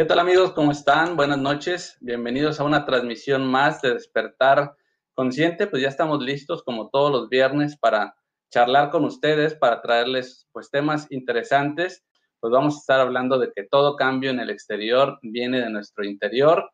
¿Qué tal amigos? ¿Cómo están? Buenas noches. Bienvenidos a una transmisión más de Despertar Consciente. Pues ya estamos listos como todos los viernes para charlar con ustedes, para traerles pues temas interesantes. Pues vamos a estar hablando de que todo cambio en el exterior viene de nuestro interior.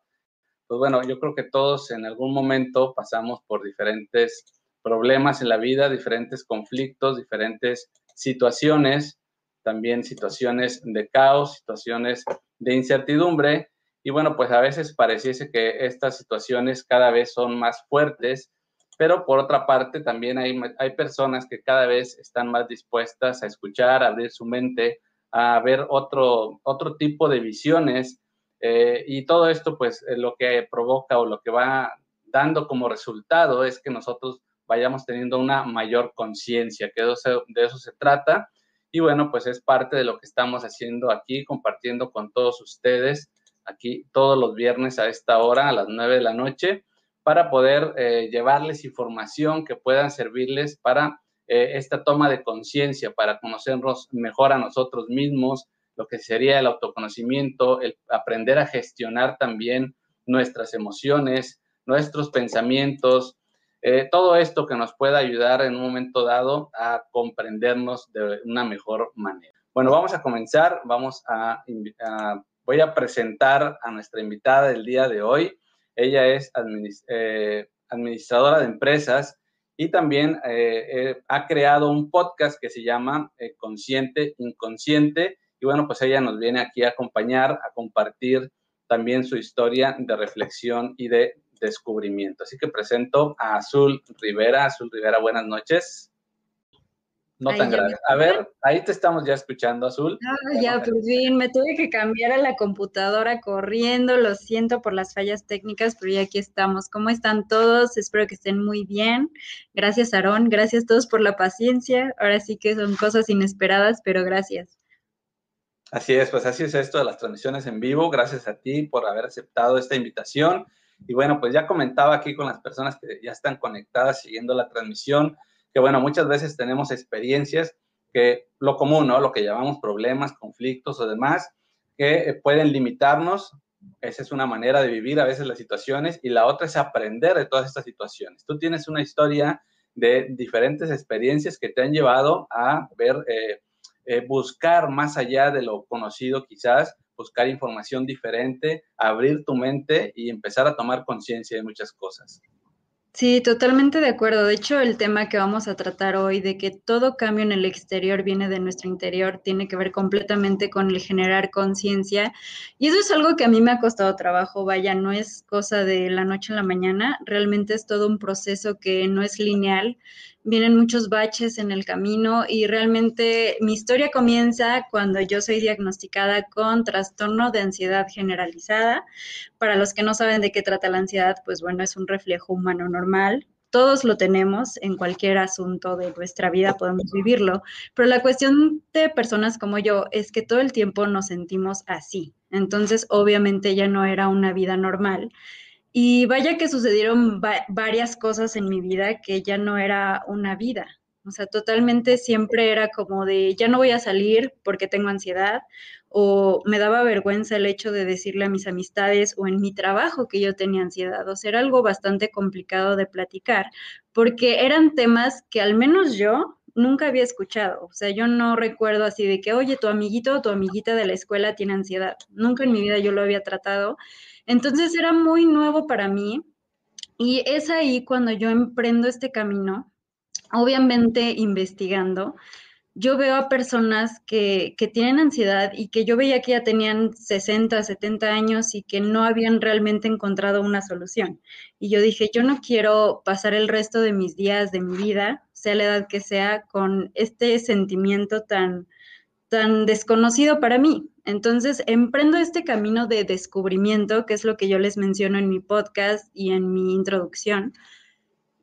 Pues bueno, yo creo que todos en algún momento pasamos por diferentes problemas en la vida, diferentes conflictos, diferentes situaciones, también situaciones de caos, situaciones de incertidumbre. Y bueno, pues a veces pareciese que estas situaciones cada vez son más fuertes, pero por otra parte también hay, hay personas que cada vez están más dispuestas a escuchar, a abrir su mente, a ver otro, otro tipo de visiones. Eh, y todo esto pues eh, lo que provoca o lo que va dando como resultado es que nosotros vayamos teniendo una mayor conciencia, que de eso se trata y bueno, pues es parte de lo que estamos haciendo aquí, compartiendo con todos ustedes aquí todos los viernes a esta hora, a las 9 de la noche, para poder eh, llevarles información que puedan servirles para eh, esta toma de conciencia, para conocernos mejor a nosotros mismos, lo que sería el autoconocimiento, el aprender a gestionar también nuestras emociones, nuestros pensamientos, eh, todo esto que nos pueda ayudar en un momento dado a comprendernos de una mejor manera. Bueno, vamos a comenzar, vamos a, voy a presentar a nuestra invitada del día de hoy. Ella es eh, administradora de empresas y también eh, ha creado un podcast que se llama Consciente Inconsciente. Y bueno, pues ella nos viene aquí a acompañar, a compartir también su historia de reflexión y de descubrimiento. Así que presento a Azul Rivera. Azul Rivera, buenas noches. No tan grave. A ver, ahí te estamos ya escuchando, Azul. Ah, ya, pues bien, me tuve que cambiar a la computadora corriendo, lo siento por las fallas técnicas, pero ya aquí estamos. ¿Cómo están todos? Espero que estén muy bien. Gracias, Aarón, gracias a todos por la paciencia. Ahora sí que son cosas inesperadas, pero gracias. Así es, pues así es esto de las transmisiones en vivo. Gracias a ti por haber aceptado esta invitación. Y bueno, pues ya comentaba aquí con las personas que ya están conectadas siguiendo la transmisión, que bueno, muchas veces tenemos experiencias que lo común, ¿no? Lo que llamamos problemas, conflictos o demás, que eh, pueden limitarnos. Esa es una manera de vivir a veces las situaciones y la otra es aprender de todas estas situaciones. Tú tienes una historia de diferentes experiencias que te han llevado a ver, eh, eh, buscar más allá de lo conocido quizás buscar información diferente, abrir tu mente y empezar a tomar conciencia de muchas cosas. Sí, totalmente de acuerdo. De hecho, el tema que vamos a tratar hoy de que todo cambio en el exterior viene de nuestro interior tiene que ver completamente con el generar conciencia. Y eso es algo que a mí me ha costado trabajo. Vaya, no es cosa de la noche a la mañana. Realmente es todo un proceso que no es lineal vienen muchos baches en el camino y realmente mi historia comienza cuando yo soy diagnosticada con trastorno de ansiedad generalizada. Para los que no saben de qué trata la ansiedad, pues bueno, es un reflejo humano normal. Todos lo tenemos en cualquier asunto de nuestra vida, podemos vivirlo, pero la cuestión de personas como yo es que todo el tiempo nos sentimos así. Entonces, obviamente ya no era una vida normal y vaya que sucedieron varias cosas en mi vida que ya no era una vida. O sea, totalmente siempre era como de, ya no voy a salir porque tengo ansiedad, o me daba vergüenza el hecho de decirle a mis amistades o en mi trabajo que yo tenía ansiedad. O sea, era algo bastante complicado de platicar, porque eran temas que al menos yo nunca había escuchado. O sea, yo no recuerdo así de que, oye, tu amiguito o tu amiguita de la escuela tiene ansiedad. Nunca en mi vida yo lo había tratado. Entonces era muy nuevo para mí Y es ahí cuando yo emprendo este camino, obviamente investigando, yo veo a personas que, que, tienen ansiedad y que yo veía que ya tenían 60, 70 años y que no habían realmente encontrado una solución. Y yo dije, yo no quiero pasar el resto de mis días, de mi vida, sea la edad que sea, con este sentimiento tan, tan desconocido para mí. Entonces, emprendo este camino de descubrimiento, que es lo que yo les menciono en mi podcast y en mi introducción.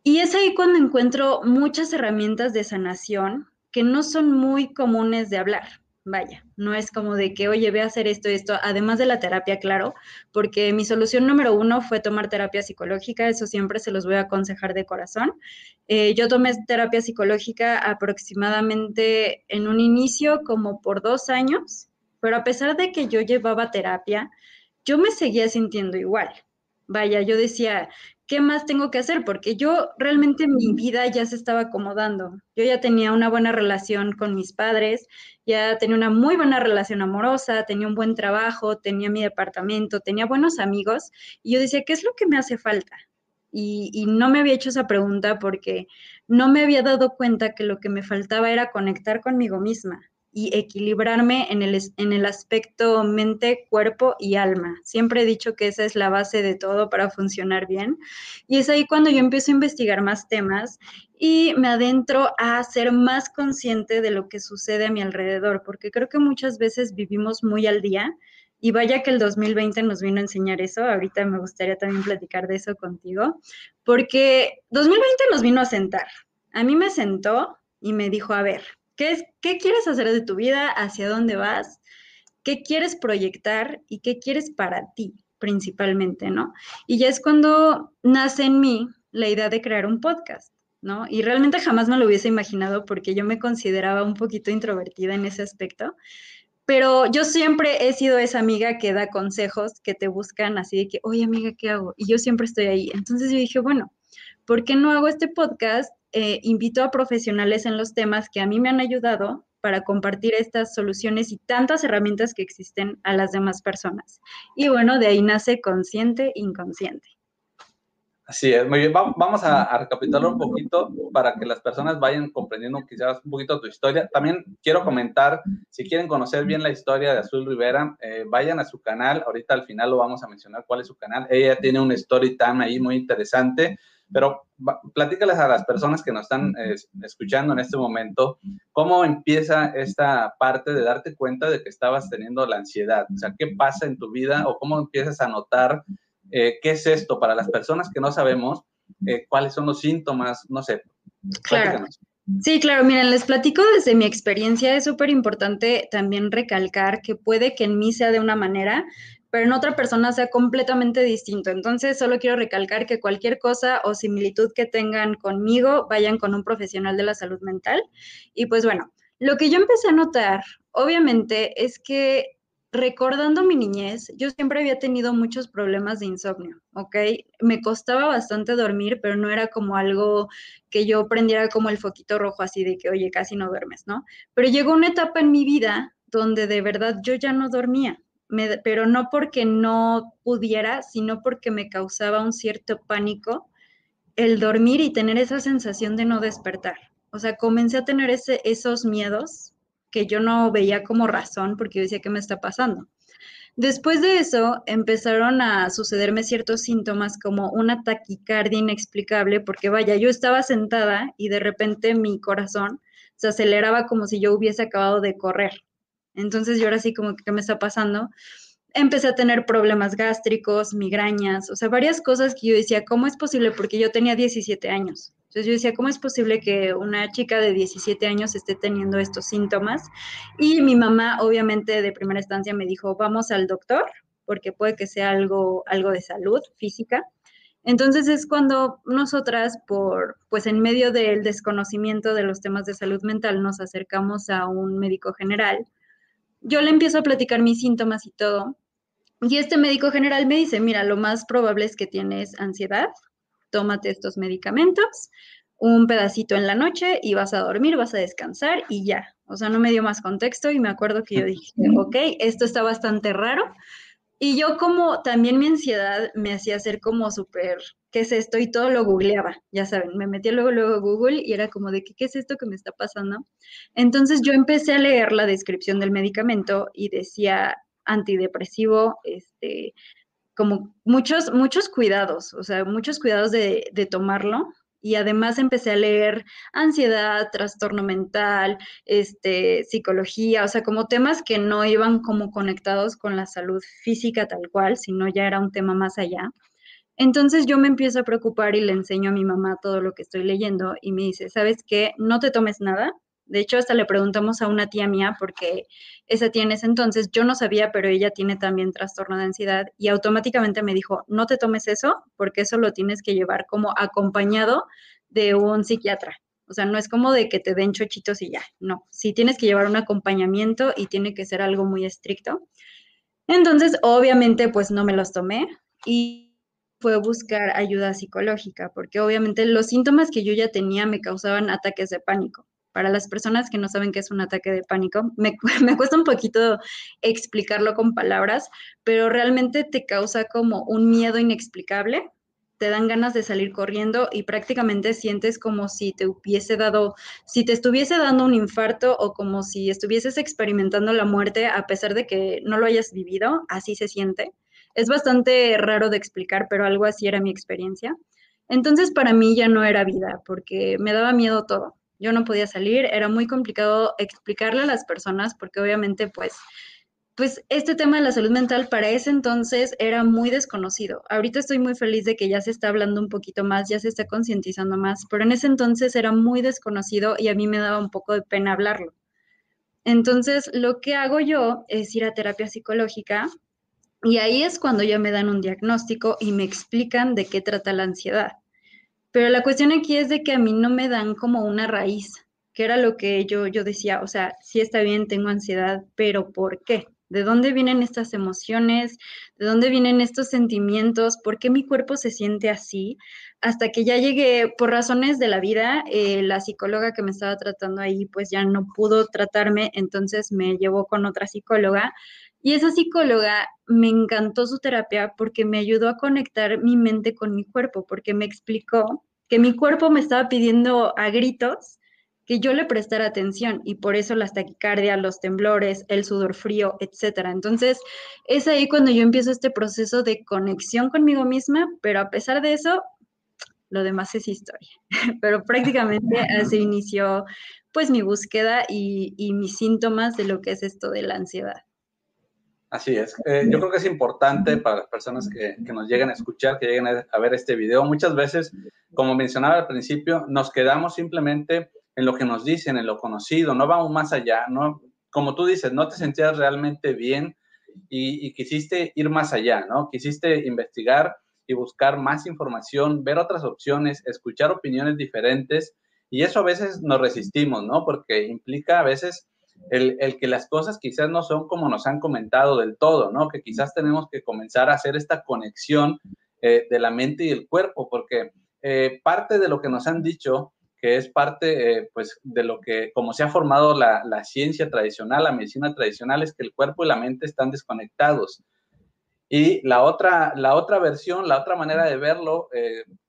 Y es ahí cuando encuentro muchas herramientas de sanación que no son muy comunes de hablar. Vaya, no es como de que, oye, ve a hacer esto esto, además de la terapia, claro, porque mi solución número uno fue tomar terapia psicológica, eso siempre se los voy a aconsejar de corazón. Eh, yo tomé terapia psicológica aproximadamente en un inicio como por dos años, pero a pesar de que yo llevaba terapia, yo me seguía sintiendo igual. Vaya, yo decía, ¿qué más tengo que hacer? Porque yo realmente mi vida ya se estaba acomodando. Yo ya tenía una buena relación con mis padres, ya tenía una muy buena relación amorosa, tenía un buen trabajo, tenía mi departamento, tenía buenos amigos. Y yo decía, ¿qué es lo que me hace falta? Y, y no me había hecho esa pregunta porque no me había dado cuenta que lo que me faltaba era conectar conmigo misma y equilibrarme en el, en el aspecto mente, cuerpo y alma. Siempre he dicho que esa es la base de todo para funcionar bien. Y es ahí cuando yo empiezo a investigar más temas y me adentro a ser más consciente de lo que sucede a mi alrededor, porque creo que muchas veces vivimos muy al día. Y vaya que el 2020 nos vino a enseñar eso. Ahorita me gustaría también platicar de eso contigo, porque 2020 nos vino a sentar. A mí me sentó y me dijo, a ver, ¿Qué, es, ¿Qué quieres hacer de tu vida? ¿Hacia dónde vas? ¿Qué quieres proyectar y qué quieres para ti principalmente, ¿no? Y ya es cuando nace en mí la idea de crear un podcast, ¿no? Y realmente jamás me lo hubiese imaginado porque yo me consideraba un poquito introvertida en ese aspecto, pero yo siempre he sido esa amiga que da consejos, que te buscan así de que, oye amiga, ¿qué hago? Y yo siempre estoy ahí. Entonces yo dije, bueno, ¿por qué no hago este podcast eh, invito a profesionales en los temas que a mí me han ayudado para compartir estas soluciones y tantas herramientas que existen a las demás personas. Y bueno, de ahí nace consciente inconsciente. Así es, muy bien. Vamos a, recapitular un poquito para que las personas vayan comprendiendo quizás un poquito tu historia. También quiero comentar, si quieren conocer bien la historia de Azul Rivera, eh, vayan a su canal. Ahorita al final lo vamos a mencionar cuál es su canal. Ella tiene un story time ahí muy interesante pero platícales a las personas que nos están escuchando en este momento, ¿cómo empieza esta parte de darte cuenta de que estabas teniendo la ansiedad? O sea, ¿qué pasa en tu vida o cómo empiezas a notar eh, qué es esto para las personas que no sabemos eh, cuáles son los síntomas? No sé. Claro. Sí, claro, miren, les platico desde mi experiencia, es súper importante también recalcar que puede que en mí sea de una manera, pero en otra persona sea completamente distinto. Entonces, solo quiero recalcar que cualquier cosa o similitud que tengan conmigo, vayan con un profesional de la salud mental. Y pues bueno, lo que yo empecé a notar, obviamente, es que recordando mi niñez, yo siempre había tenido muchos problemas de insomnio, ¿ok? Me costaba bastante dormir, pero no era como algo que yo prendiera como el foquito rojo así de que, oye, casi no duermes, ¿no? Pero llegó una etapa en mi vida donde de verdad yo ya no dormía pero no porque no pudiera, sino porque me causaba un cierto pánico el dormir y tener esa sensación de no despertar. O sea, comencé a tener ese, esos miedos que yo no veía como razón porque yo decía, ¿qué me está pasando? Después de eso empezaron a sucederme ciertos síntomas como una taquicardia inexplicable porque vaya, yo estaba sentada y de repente mi corazón se aceleraba como si yo hubiese acabado de correr. Entonces yo ahora sí como que, ¿qué me está pasando? Empecé a tener problemas gástricos, migrañas, o sea, varias cosas que yo decía, ¿cómo es posible? Porque yo tenía 17 años. Entonces yo decía, ¿cómo es posible que una chica de 17 años esté teniendo estos síntomas? Y mi mamá, obviamente, de primera instancia me dijo, vamos al doctor, porque puede que sea algo, algo de salud física. Entonces es cuando nosotras, por, pues en medio del desconocimiento de los temas de salud mental, nos acercamos a un médico general yo le empiezo a platicar mis síntomas y todo. Y este médico general me dice, mira, lo más probable es que tienes ansiedad, tómate estos medicamentos, un pedacito en la noche y vas a dormir, vas a descansar y ya. O sea, no me dio más contexto y me acuerdo que yo dije, ok, esto está bastante raro. Y yo como también mi ansiedad me hacía ser como súper ¿qué es esto? Y todo lo googleaba, ya saben, me metía luego, luego a Google y era como de, ¿qué, ¿qué es esto que me está pasando? Entonces yo empecé a leer la descripción del medicamento y decía antidepresivo, este, como muchos, muchos cuidados, o sea, muchos cuidados de, de tomarlo, y además empecé a leer ansiedad, trastorno mental, este, psicología, o sea, como temas que no iban como conectados con la salud física tal cual, sino ya era un tema más allá. Entonces yo me empiezo a preocupar y le enseño a mi mamá todo lo que estoy leyendo y me dice, ¿sabes qué? No te tomes nada. De hecho, hasta le preguntamos a una tía mía porque esa tía en ese entonces, yo no sabía, pero ella tiene también trastorno de ansiedad y automáticamente me dijo, no te tomes eso porque eso lo tienes que llevar como acompañado de un psiquiatra. O sea, no es como de que te den chochitos y ya, no. Sí tienes que llevar un acompañamiento y tiene que ser algo muy estricto. Entonces, obviamente, pues no me los tomé y fue buscar ayuda psicológica, porque obviamente los síntomas que yo ya tenía me causaban ataques de pánico. Para las personas que no saben qué es un ataque de pánico, me, me, cuesta un poquito explicarlo con palabras, pero realmente te causa como un miedo inexplicable, te dan ganas de salir corriendo y prácticamente sientes como si te hubiese dado, si te estuviese dando un infarto o como si estuvieses experimentando la muerte a pesar de que no lo hayas vivido, así se siente. Es bastante raro de explicar, pero algo así era mi experiencia. Entonces para mí ya no era vida, porque me daba miedo todo. Yo no podía salir, era muy complicado explicarle a las personas, porque obviamente pues, pues este tema de la salud mental para ese entonces era muy desconocido. Ahorita estoy muy feliz de que ya se está hablando un poquito más, ya se está concientizando más, pero en ese entonces era muy desconocido y a mí me daba un poco de pena hablarlo. Entonces, lo que hago yo es ir a terapia psicológica y ahí es cuando ya me dan un diagnóstico y me explican de qué trata la ansiedad. Pero la cuestión aquí es de que a mí no me dan como una raíz, que era lo que yo, yo decía, o sea, sí está bien, tengo ansiedad, pero ¿por qué? ¿De dónde vienen estas emociones? ¿De dónde vienen estos sentimientos? ¿Por qué mi cuerpo se siente así? Hasta que ya llegué, por razones de la vida, eh, la psicóloga que me estaba tratando ahí, pues ya no pudo tratarme, entonces me llevó con otra psicóloga y esa psicóloga me encantó su terapia porque me ayudó a conectar mi mente con mi cuerpo, porque me explicó que mi cuerpo me estaba pidiendo a gritos que yo le prestara atención y por eso las taquicardias, los temblores, el sudor frío, etcétera. Entonces, es ahí cuando yo empiezo este proceso de conexión conmigo misma, pero a pesar de eso, lo demás es historia. pero prácticamente así inició pues mi búsqueda y, y mis síntomas de lo que es esto de la ansiedad. Así es. Eh, yo creo que es importante para las personas que, que, nos lleguen a escuchar, que lleguen a, ver este video. Muchas veces, como mencionaba al principio, nos quedamos simplemente en lo que nos dicen, en lo conocido, no vamos más allá, ¿no? Como tú dices, no te sentías realmente bien y, y quisiste ir más allá, ¿no? Quisiste investigar y buscar más información, ver otras opciones, escuchar opiniones diferentes y eso a veces nos resistimos, ¿no? Porque implica a veces el, el, que las cosas quizás no son como nos han comentado del todo, ¿no? Que quizás tenemos que comenzar a hacer esta conexión eh, de la mente y el cuerpo, porque eh, parte de lo que nos han dicho, que es parte, eh, pues, de lo que, como se ha formado la, la, ciencia tradicional, la medicina tradicional, es que el cuerpo y la mente están desconectados. Y la otra, la otra versión, la otra manera de verlo,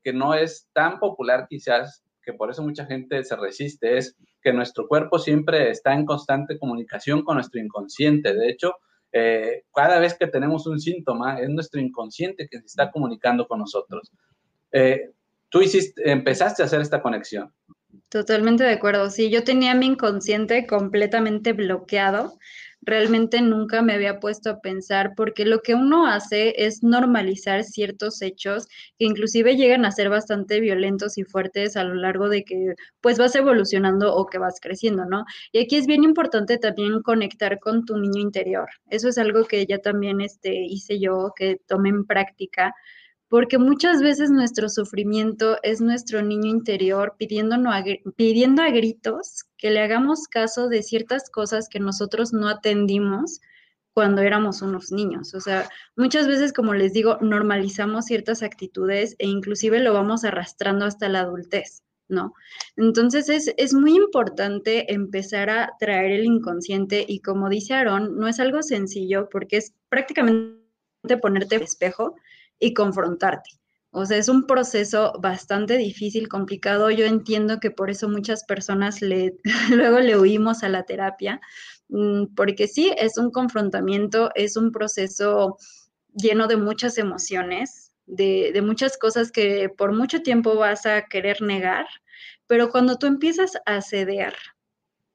que no es tan popular quizás, que por eso mucha gente se resiste, es que nuestro cuerpo siempre está en constante comunicación con nuestro inconsciente. De hecho, eh, cada vez que tenemos un síntoma, es nuestro inconsciente que se está comunicando con nosotros. Eh, tú hiciste, empezaste a hacer esta conexión. Totalmente de acuerdo. Sí, yo tenía mi inconsciente completamente bloqueado realmente nunca me había puesto a pensar, porque lo que uno hace es normalizar ciertos hechos que inclusive llegan a ser bastante violentos y fuertes a lo largo de que pues vas evolucionando o que vas creciendo, ¿no? Y aquí es bien importante también conectar con tu niño interior. Eso es algo que ya también este, hice yo, que tomé en práctica porque muchas veces nuestro sufrimiento es nuestro niño interior pidiendo a gritos que le hagamos caso de ciertas cosas que nosotros no atendimos cuando éramos unos niños. O sea, muchas veces, como les digo, normalizamos ciertas actitudes e inclusive lo vamos arrastrando hasta la adultez, ¿no? Entonces es, es muy importante empezar a traer el inconsciente y como dice Aaron, no es algo sencillo porque es prácticamente ponerte espejo y confrontarte. O sea, es un proceso bastante difícil, complicado. Yo entiendo que por eso muchas personas le, luego le huimos a la terapia, mm, porque sí, es un confrontamiento, es un proceso lleno de muchas emociones, de, de muchas cosas que por mucho tiempo vas a querer negar, pero cuando tú empiezas a ceder,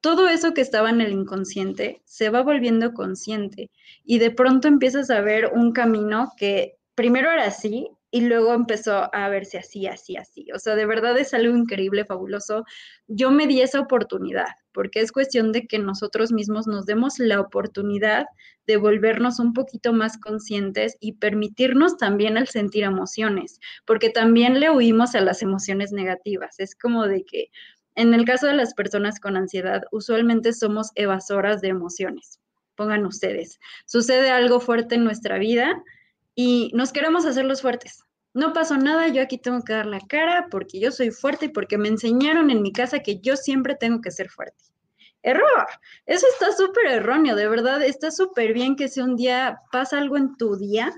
todo eso que estaba en el inconsciente se va volviendo consciente y de pronto empiezas a ver un camino que primero era así y luego empezó a verse así, así, así. O sea, de verdad es algo increíble, fabuloso. Yo me di esa oportunidad, porque es cuestión de que nosotros mismos nos demos la oportunidad de volvernos un poquito más conscientes y permitirnos también el sentir emociones, porque también le huimos a las emociones negativas. Es como de que en el caso de las personas con ansiedad, usualmente somos evasoras de emociones. Pongan ustedes, sucede algo fuerte en nuestra vida y nos queremos hacerlos fuertes. No pasó nada, yo aquí tengo que dar la cara porque yo soy fuerte y porque me enseñaron en mi casa que yo siempre tengo que ser fuerte. Error, eso está súper erróneo, de verdad, está súper bien que si un día pasa algo en tu día,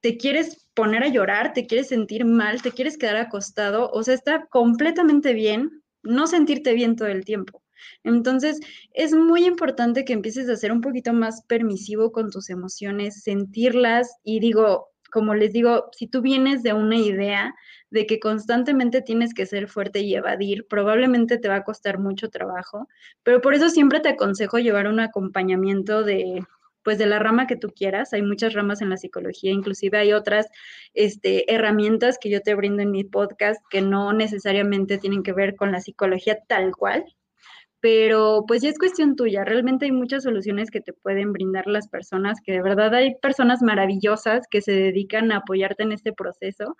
te quieres poner a llorar, te quieres sentir mal, te quieres quedar acostado, o sea, está completamente bien no sentirte bien todo el tiempo. Entonces, es muy importante que empieces a ser un poquito más permisivo con tus emociones, sentirlas y digo, como les digo, si tú vienes de una idea de que constantemente tienes que ser fuerte y evadir, probablemente te va a costar mucho trabajo, pero por eso siempre te aconsejo llevar un acompañamiento de pues de la rama que tú quieras. Hay muchas ramas en la psicología, inclusive hay otras este, herramientas que yo te brindo en mi podcast que no necesariamente tienen que ver con la psicología tal cual, pero pues ya es cuestión tuya. Realmente hay muchas soluciones que te pueden brindar las personas, que de verdad hay personas maravillosas que se dedican a apoyarte en este proceso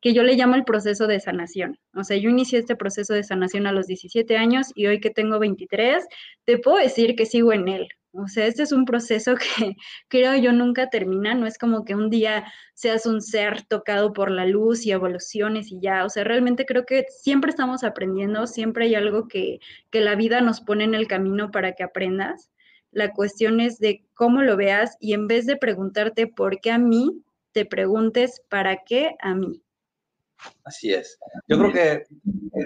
que yo le llamo el proceso de sanación. O sea, yo inicié este proceso de sanación a los 17 años y hoy que tengo 23, te puedo decir que sigo en él. O sea, este es un proceso que creo yo nunca termina, no es como que un día seas un ser tocado por la luz y evoluciones y ya, o sea, realmente creo que siempre estamos aprendiendo, siempre hay algo que, que la vida nos pone en el camino para que aprendas. La cuestión es de cómo lo veas y en vez de preguntarte por qué a mí, te preguntes para qué a mí. Así es. Yo creo que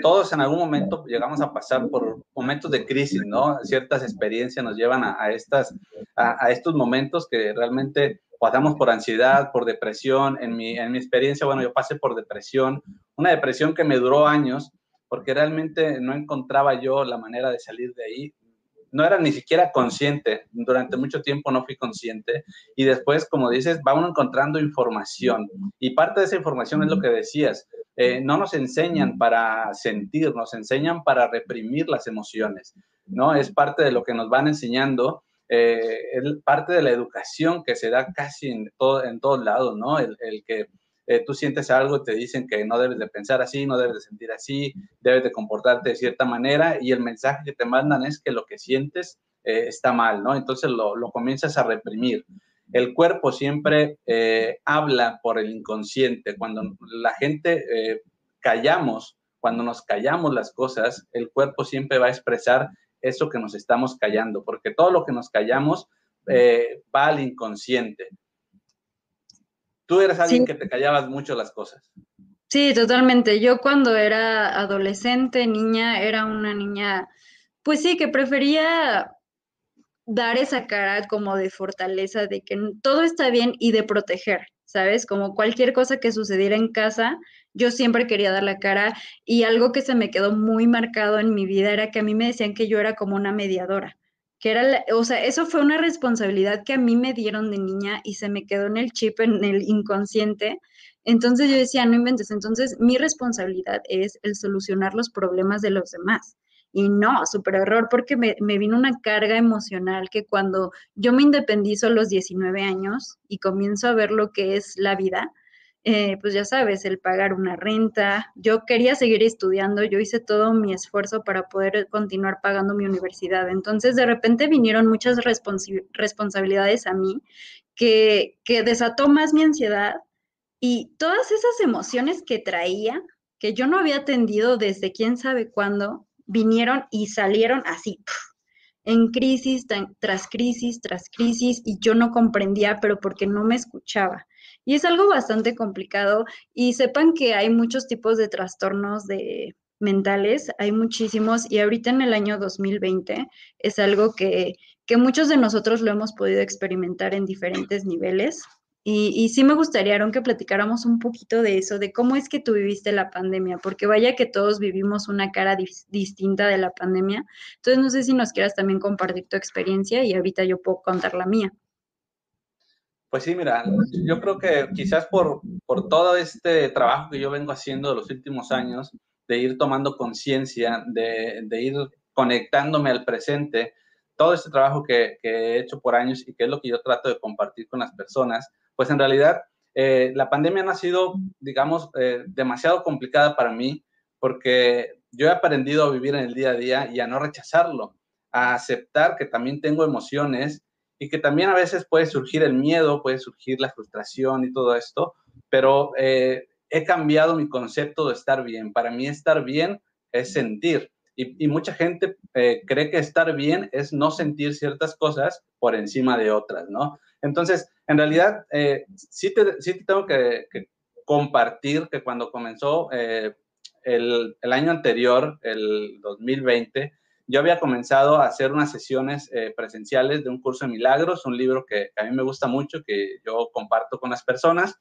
todos en algún momento llegamos a pasar por momentos de crisis, ¿no? Ciertas experiencias nos llevan a, estas, a, estos momentos que realmente pasamos por ansiedad, por depresión. En mi, en mi experiencia, bueno, yo pasé por depresión, una depresión que me duró años porque realmente no encontraba yo la manera de salir de ahí no era ni siquiera consciente, durante mucho tiempo no fui consciente. Y después, como dices, va uno encontrando información. Y parte de esa información es lo que decías, eh, no nos enseñan para sentir, nos enseñan para reprimir las emociones, ¿no? Es parte de lo que nos van enseñando, eh, es parte de la educación que se da casi en, todo, en todos lados, ¿no? el que eh, tú sientes algo y te dicen que no debes de pensar así, no debes de sentir así, debes de comportarte de cierta manera y el mensaje que te mandan es que lo que sientes eh, está mal, ¿no? Entonces lo, comienzas a reprimir. El cuerpo siempre eh, habla por el inconsciente. Cuando la gente callamos, cuando nos callamos las cosas, el cuerpo siempre va a expresar eso que nos estamos callando, porque todo lo que nos callamos va al inconsciente. Tú eres alguien que te callabas mucho las cosas. Sí, totalmente. Yo cuando era adolescente, niña, era una niña, pues sí, que prefería dar esa cara como de fortaleza, de que todo está bien y de proteger, ¿sabes? Como cualquier cosa que sucediera en casa, yo siempre quería dar la cara y algo que se me quedó muy marcado en mi vida era que a mí me decían que yo era como una mediadora que era, o sea, eso fue una responsabilidad que a mí me dieron de niña y se me quedó en el chip, en el inconsciente. Entonces yo decía, no inventes, entonces mi responsabilidad es el solucionar los problemas de los demás. Y no, súper error, porque me, me, vino una carga emocional que cuando yo me independizo a los 19 años y comienzo a ver lo que es la vida, eh, pues ya sabes, el pagar una renta. Yo quería seguir estudiando, yo hice todo mi esfuerzo para poder continuar pagando mi universidad. Entonces, de repente vinieron muchas responsabilidades a mí que, que desató más mi ansiedad y todas esas emociones que traía, que yo no había atendido desde quién sabe cuándo, vinieron y salieron así, en crisis tras crisis tras crisis, y yo no comprendía, pero porque no me escuchaba. Y es algo bastante complicado y sepan que hay muchos tipos de trastornos de mentales, hay muchísimos y ahorita en el año 2020 es algo que, que muchos de nosotros lo hemos podido experimentar en diferentes niveles. Y, sí me gustaría, Aaron, que platicáramos un poquito de eso, de cómo es que tú viviste la pandemia, porque vaya que todos vivimos una cara distinta de la pandemia. Entonces, no sé si nos quieras también compartir tu experiencia y ahorita yo puedo contar la mía. Pues sí, mira, yo creo que quizás por, por todo este trabajo que yo vengo haciendo de los últimos años, de ir tomando conciencia, de, de, ir conectándome al presente, todo este trabajo que, que, he hecho por años y que es lo que yo trato de compartir con las personas, pues en realidad eh, la pandemia no ha sido, digamos, eh, demasiado complicada para mí porque yo he aprendido a vivir en el día a día y a no rechazarlo, a aceptar que también tengo emociones y que también a veces puede surgir el miedo, puede surgir la frustración y todo esto, pero eh, he cambiado mi concepto de estar bien. Para mí estar bien es sentir. Y, mucha gente cree que estar bien es no sentir ciertas cosas por encima de otras, ¿no? Entonces, en realidad, eh, sí, te, sí, tengo que, compartir que cuando comenzó eh, el, el, año anterior, el 2020, yo había comenzado a hacer unas sesiones eh, presenciales de un curso de milagros, un libro que, a mí me gusta mucho, que yo comparto con las personas.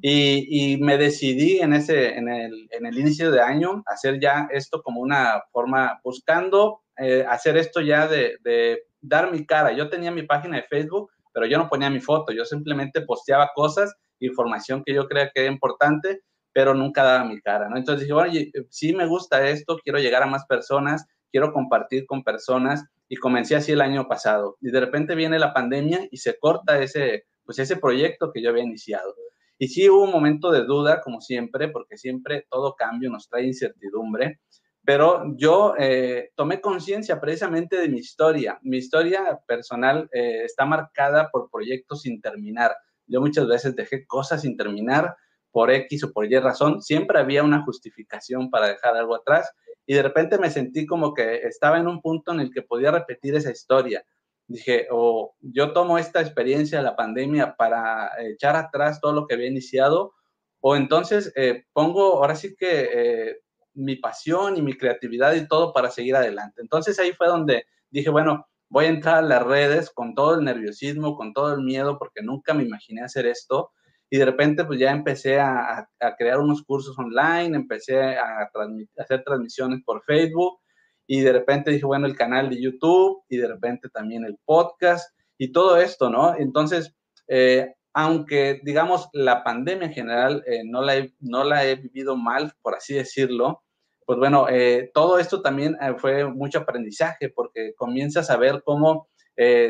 Y, y, me decidí en, ese, en, el, en el inicio de año hacer ya esto como una forma, buscando hacer esto ya de, de, dar mi cara. Yo tenía mi página de Facebook, pero yo no ponía mi foto, yo simplemente posteaba cosas, información que yo creía que era importante, pero nunca daba mi cara, ¿no? Entonces dije, bueno, sí me gusta esto, quiero llegar a más personas, quiero compartir con personas y comencé así el año pasado. Y de repente viene la pandemia y se corta ese, pues ese proyecto que yo había iniciado. Y sí hubo un momento de duda, como siempre, porque siempre todo cambio nos trae incertidumbre, pero yo eh, tomé conciencia precisamente de mi historia. Mi historia personal eh, está marcada por proyectos sin terminar. Yo muchas veces dejé cosas sin terminar por X o por Y razón. Siempre había una justificación para dejar algo atrás y de repente me sentí como que estaba en un punto en el que podía repetir esa historia. Dije, o yo tomo esta experiencia de la pandemia para echar atrás todo lo que había iniciado, o entonces eh, pongo, ahora sí que mi pasión y mi creatividad y todo para seguir adelante. Entonces ahí fue donde dije, bueno, voy a entrar a las redes con todo el nerviosismo, con todo el miedo, porque nunca me imaginé hacer esto. Y de repente pues ya empecé a, crear unos cursos online, empecé a, hacer transmisiones por Facebook y de repente dije, bueno, el canal de YouTube y de repente también el podcast y todo esto, ¿no? Entonces, eh, aunque digamos la pandemia en general eh, no, la no la he vivido mal, por así decirlo, pues bueno, eh, todo esto también fue mucho aprendizaje porque comienzas a ver cómo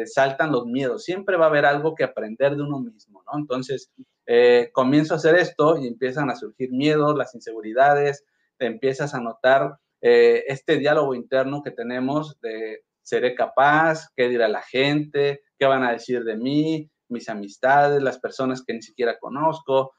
saltan los miedos. Siempre va a haber algo que aprender de uno mismo, ¿no? Entonces, comienzo a hacer esto y empiezan a surgir miedos, las inseguridades, te empiezas a notar este diálogo interno que tenemos de seré capaz, qué dirá la gente, qué van a decir de mí, mis amistades, las personas que ni siquiera conozco,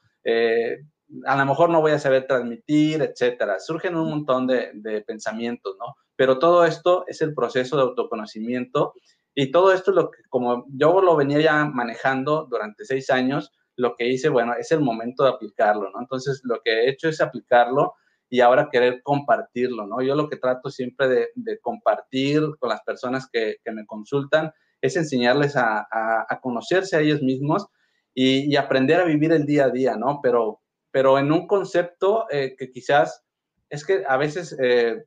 a lo mejor no voy a saber transmitir, etcétera. Surgen un montón de, pensamientos, ¿no? Pero todo esto es el proceso de autoconocimiento y todo esto, lo que, como yo lo venía ya manejando durante seis años, lo que hice, bueno, es el momento de aplicarlo, ¿no? Entonces, lo que he hecho es aplicarlo y ahora querer compartirlo, ¿no? Yo lo que trato siempre de, compartir con las personas que, me consultan es enseñarles a, conocerse a ellos mismos y, aprender a vivir el día a día, ¿no? Pero pero en un concepto eh, que quizás es que a veces eh,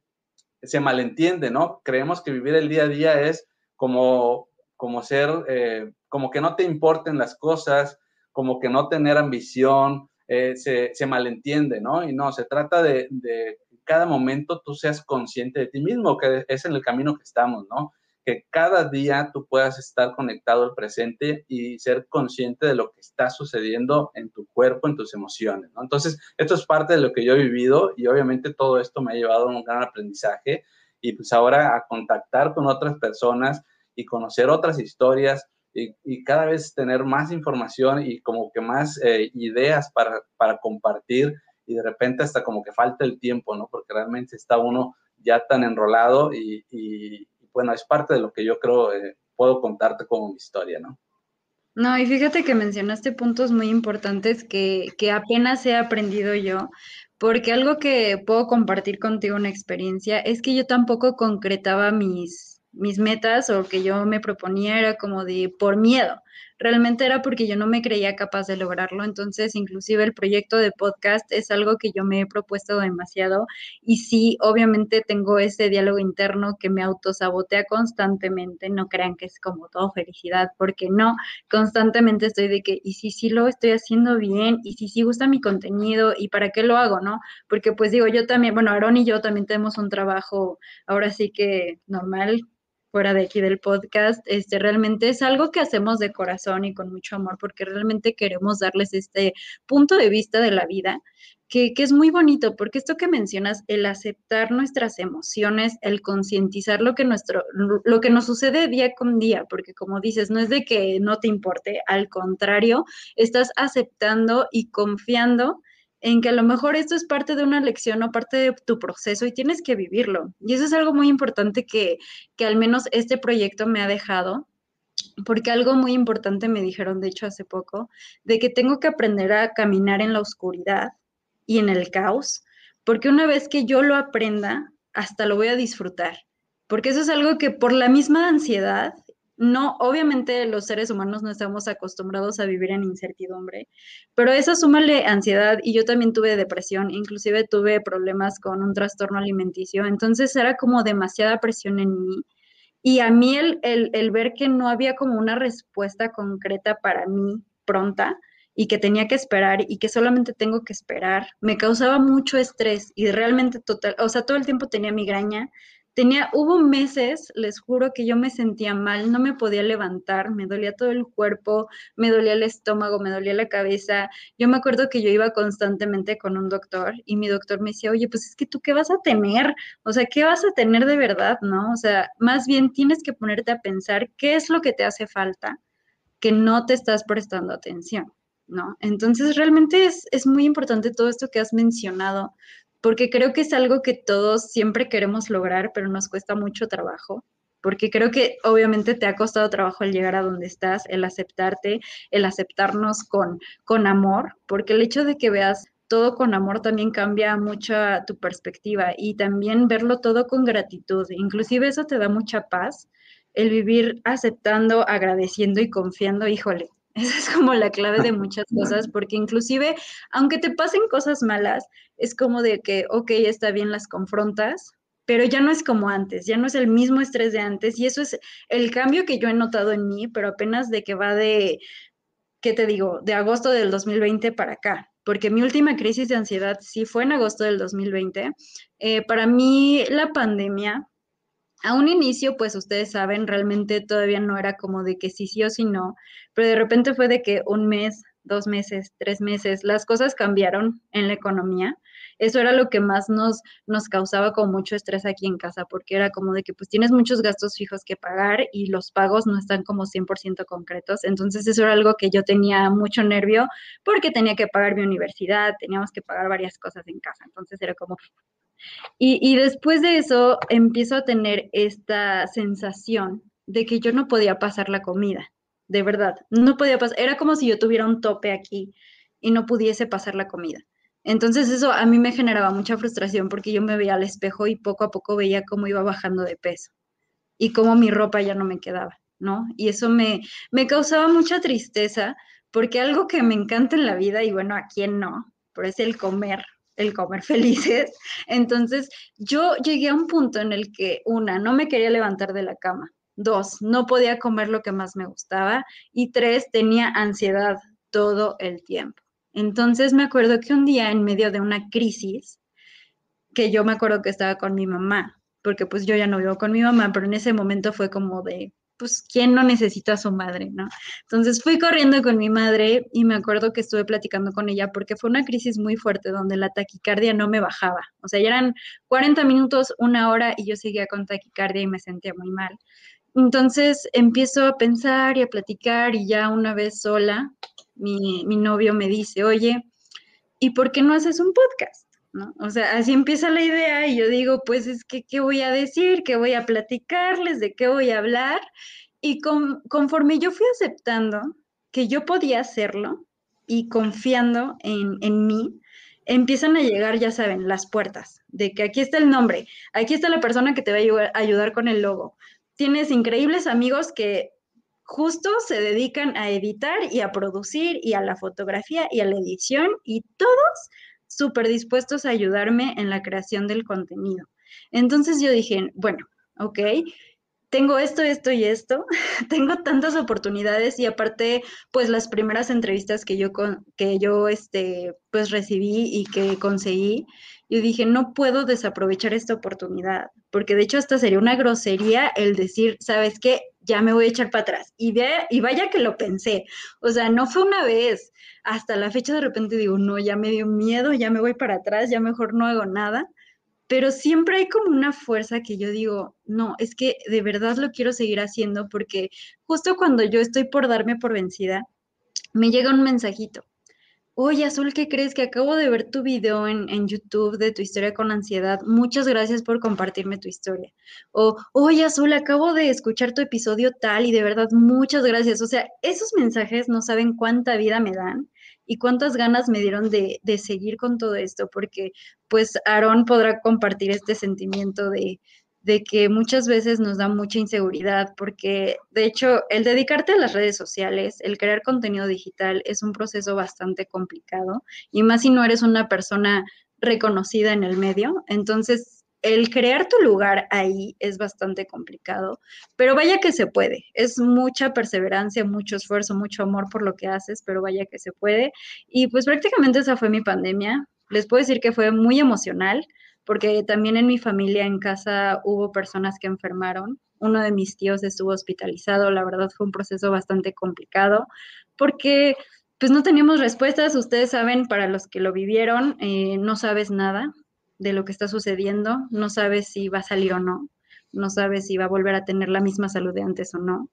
se malentiende, ¿no? Creemos que vivir el día a día es como, como ser, eh, como que no te importen las cosas, como que no tener ambición, se, se, malentiende, ¿no? Y no, se trata de, de cada momento tú seas consciente de ti mismo, que es en el camino que estamos, ¿no? que cada día tú puedas estar conectado al presente y ser consciente de lo que está sucediendo en tu cuerpo, en tus emociones, ¿no? Entonces, esto es parte de lo que yo he vivido y obviamente todo esto me ha llevado a un gran aprendizaje y pues ahora a contactar con otras personas y conocer otras historias y, cada vez tener más información y como que más eh, ideas para, para compartir y de repente hasta como que falta el tiempo, ¿no? Porque realmente está uno ya tan enrolado y, bueno, es parte de lo que yo creo eh, puedo contarte como mi historia, ¿no? No, y fíjate que mencionaste puntos muy importantes que, que apenas he aprendido yo, porque algo que puedo compartir contigo una experiencia es que yo tampoco concretaba mis, mis metas o que yo me proponía era como de por miedo realmente era porque yo no me creía capaz de lograrlo. Entonces, inclusive el proyecto de podcast es algo que yo me he propuesto demasiado y sí, obviamente tengo ese diálogo interno que me autosabotea constantemente. No crean que es como todo felicidad, porque no, constantemente estoy de que, y si sí lo estoy haciendo bien, y si sí gusta mi contenido, y para qué lo hago, ¿no? Porque pues digo, yo también, bueno, Aaron y yo también tenemos un trabajo ahora sí que normal, fuera de aquí del podcast, este, realmente es algo que hacemos de corazón y con mucho amor, porque realmente queremos darles este punto de vista de la vida, que, que es muy bonito, porque esto que mencionas, el aceptar nuestras emociones, el concientizar lo que nuestro, lo que nos sucede día con día, porque como dices, no es de que no te importe, al contrario, estás aceptando y confiando en que a lo mejor esto es parte de una lección o parte de tu proceso y tienes que vivirlo. Y eso es algo muy importante que, que al menos este proyecto me ha dejado, porque algo muy importante me dijeron, de hecho, hace poco, de que tengo que aprender a caminar en la oscuridad y en el caos, porque una vez que yo lo aprenda, hasta lo voy a disfrutar, porque eso es algo que por la misma ansiedad no, obviamente los seres humanos no estamos acostumbrados a vivir en incertidumbre, pero eso súmale ansiedad y yo también tuve depresión, inclusive tuve problemas con un trastorno alimenticio, entonces era como demasiada presión en mí. Y a mí el, el ver que no había como una respuesta concreta para mí pronta y que tenía que esperar y que solamente tengo que esperar, me causaba mucho estrés y realmente total, o sea, todo el tiempo tenía migraña, Tenía, hubo meses, les juro que yo me sentía mal, no me podía levantar, me dolía todo el cuerpo, me dolía el estómago, me dolía la cabeza. Yo me acuerdo que yo iba constantemente con un doctor y mi doctor me decía, oye, pues es que tú qué vas a tener, o sea, ¿qué vas a tener de verdad, no? O sea, más bien tienes que ponerte a pensar qué es lo que te hace falta, que no te estás prestando atención. ¿No? Entonces realmente es, es muy importante todo esto que has mencionado, porque creo que es algo que todos siempre queremos lograr, pero nos cuesta mucho trabajo, porque creo que obviamente te ha costado trabajo el llegar a donde estás, el aceptarte, el aceptarnos con, con amor, porque el hecho de que veas todo con amor también cambia mucho tu perspectiva y también verlo todo con gratitud, inclusive eso te da mucha paz, el vivir aceptando, agradeciendo y confiando, híjole, esa es como la clave de muchas cosas, porque inclusive, aunque te pasen cosas malas, es como de que, ok, está bien, las confrontas, pero ya no es como antes, ya no es el mismo estrés de antes, y eso es el cambio que yo he notado en mí, pero apenas de que va de, ¿qué te digo?, de agosto del 2020 para acá, porque mi última crisis de ansiedad sí fue en agosto del 2020. Eh, para mí, la pandemia a un inicio, pues ustedes saben, realmente todavía no era como de que sí, sí o sí no, pero de repente fue de que un mes, dos meses, tres meses, las cosas cambiaron en la economía. Eso era lo que más nos, nos causaba como mucho estrés aquí en casa, porque era como de que pues tienes muchos gastos fijos que pagar y los pagos no están como 100% concretos. Entonces eso era algo que yo tenía mucho nervio porque tenía que pagar mi universidad, teníamos que pagar varias cosas en casa. Entonces era como, y, después de eso empiezo a tener esta sensación de que yo no podía pasar la comida, de verdad, no podía pasar, era como si yo tuviera un tope aquí y no pudiese pasar la comida. Entonces eso a mí me generaba mucha frustración porque yo me veía al espejo y poco a poco veía cómo iba bajando de peso y cómo mi ropa ya no me quedaba, ¿no? Y eso me, me causaba mucha tristeza porque algo que me encanta en la vida, y bueno, a quién no, pero es el comer, el comer felices. Entonces, yo llegué a un punto en el que, una, no me quería levantar de la cama. Dos, no podía comer lo que más me gustaba. Y tres, tenía ansiedad todo el tiempo. Entonces, me acuerdo que un día, en medio de una crisis, que yo me acuerdo que estaba con mi mamá, porque pues yo ya no vivo con mi mamá, pero en ese momento fue como de, pues, ¿quién no necesita a su madre, no? Entonces fui corriendo con mi madre y me acuerdo que estuve platicando con ella porque fue una crisis muy fuerte donde la taquicardia no me bajaba. O sea, ya eran 40 minutos, una hora y yo seguía con taquicardia y me sentía muy mal. Entonces empiezo a pensar y a platicar y ya una vez sola, mi, mi novio me dice, oye, ¿y por qué no haces un podcast? ¿no? O sea, así empieza la idea y yo digo, pues es que, ¿qué voy a decir? ¿Qué voy a platicarles? ¿De qué voy a hablar? Y conforme yo fui aceptando que yo podía hacerlo y confiando en, en mí, empiezan a llegar, ya saben, las puertas, de que aquí está el nombre, aquí está la persona que te va a ayudar con el logo. Tienes increíbles amigos que justo se dedican a editar y a producir y a la fotografía y a la edición y todos súper dispuestos a ayudarme en la creación del contenido. Entonces yo dije, bueno, ok, tengo esto, esto y esto, tengo tantas oportunidades y aparte, pues las primeras entrevistas que yo, que yo este, pues recibí y que conseguí, yo dije, no puedo desaprovechar esta oportunidad, porque de hecho hasta sería una grosería el decir, ¿sabes qué? Ya me voy a echar para atrás. Y, y vaya que lo pensé, o sea, no fue una vez, hasta la fecha de repente digo, no, ya me dio miedo, ya me voy para atrás, ya mejor no hago nada pero siempre hay como una fuerza que yo digo, no, es que de verdad lo quiero seguir haciendo porque justo cuando yo estoy por darme por vencida, me llega un mensajito. Oye, Azul, ¿qué crees? Que acabo de ver tu video en, en, YouTube de tu historia con ansiedad. Muchas gracias por compartirme tu historia. O, oye, Azul, acabo de escuchar tu episodio tal y de verdad, muchas gracias. O sea, esos mensajes no saben cuánta vida me dan y cuántas ganas me dieron de, de seguir con todo esto, porque pues Aarón podrá compartir este sentimiento de, de que muchas veces nos da mucha inseguridad, porque de hecho el dedicarte a las redes sociales, el crear contenido digital es un proceso bastante complicado, y más si no eres una persona reconocida en el medio, entonces el crear tu lugar ahí es bastante complicado, pero vaya que se puede. Es mucha perseverancia, mucho esfuerzo, mucho amor por lo que haces, pero vaya que se puede. Y pues prácticamente esa fue mi pandemia. Les puedo decir que fue muy emocional, porque también en mi familia, en casa, hubo personas que enfermaron. Uno de mis tíos estuvo hospitalizado. La verdad fue un proceso bastante complicado, porque pues no teníamos respuestas. Ustedes saben, para los que lo vivieron, eh, no sabes nada de lo que está sucediendo, no sabes si va a salir o no, no sabes si va a volver a tener la misma salud de antes o no.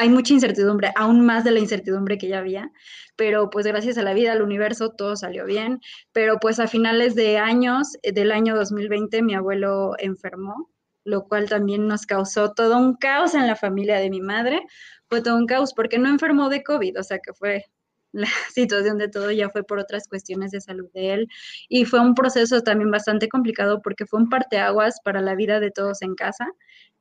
Hay mucha incertidumbre, aún más de la incertidumbre que ya había, pero pues gracias a la vida, al universo, todo salió bien. Pero pues a finales de años, eh, del año 2020, mi abuelo enfermó, lo cual también nos causó todo un caos en la familia de mi madre. Fue todo un caos porque no enfermó de COVID, o sea que fue la situación de todo ya fue por otras cuestiones de salud de él y fue un proceso también bastante complicado porque fue un parteaguas para la vida de todos en casa.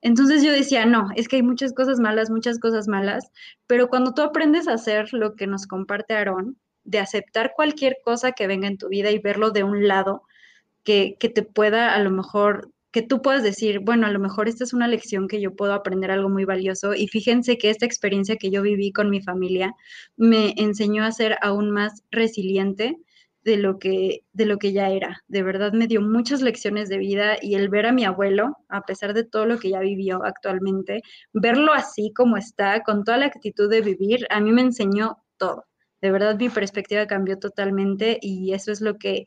Entonces yo decía, no, es que hay muchas cosas malas, muchas cosas malas, pero cuando tú aprendes a hacer lo que nos comparte Aarón, de aceptar cualquier cosa que venga en tu vida y verlo de un lado que, que te pueda a lo mejor que tú puedas decir, bueno, a lo mejor esta es una lección que yo puedo aprender algo muy valioso y fíjense que esta experiencia que yo viví con mi familia me enseñó a ser aún más resiliente de lo que de lo que ya era. De verdad me dio muchas lecciones de vida y el ver a mi abuelo, a pesar de todo lo que ya vivió actualmente, verlo así como está, con toda la actitud de vivir, a mí me enseñó todo. De verdad mi perspectiva cambió totalmente y eso es lo que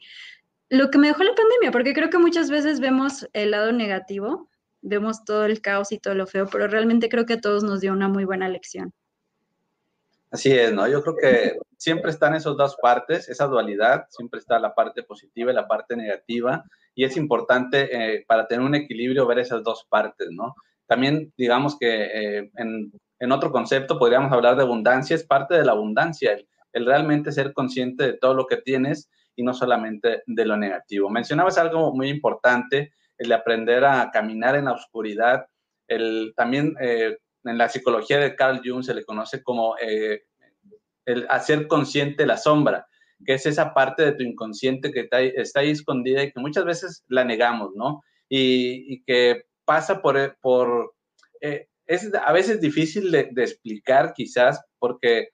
lo que me dejó la pandemia, porque creo que muchas veces vemos el lado negativo, vemos todo el caos y todo lo feo, pero realmente creo que a todos nos dio una muy buena lección. Así es, ¿no? Yo creo que siempre están esas dos partes, esa dualidad, siempre está la parte positiva y la parte negativa, y es importante eh, para tener un equilibrio ver esas dos partes, ¿no? También digamos que eh, en, en, otro concepto podríamos hablar de abundancia, es parte de la abundancia, el, el realmente ser consciente de todo lo que tienes y no solamente de lo negativo. Mencionabas algo muy importante, el de aprender a caminar en la oscuridad. El, también eh, en la psicología de Carl Jung se le conoce como eh, el hacer consciente la sombra, que es esa parte de tu inconsciente que está ahí, escondida y que muchas veces la negamos, ¿no? Y, que pasa por, por eh, es a veces difícil de, explicar quizás porque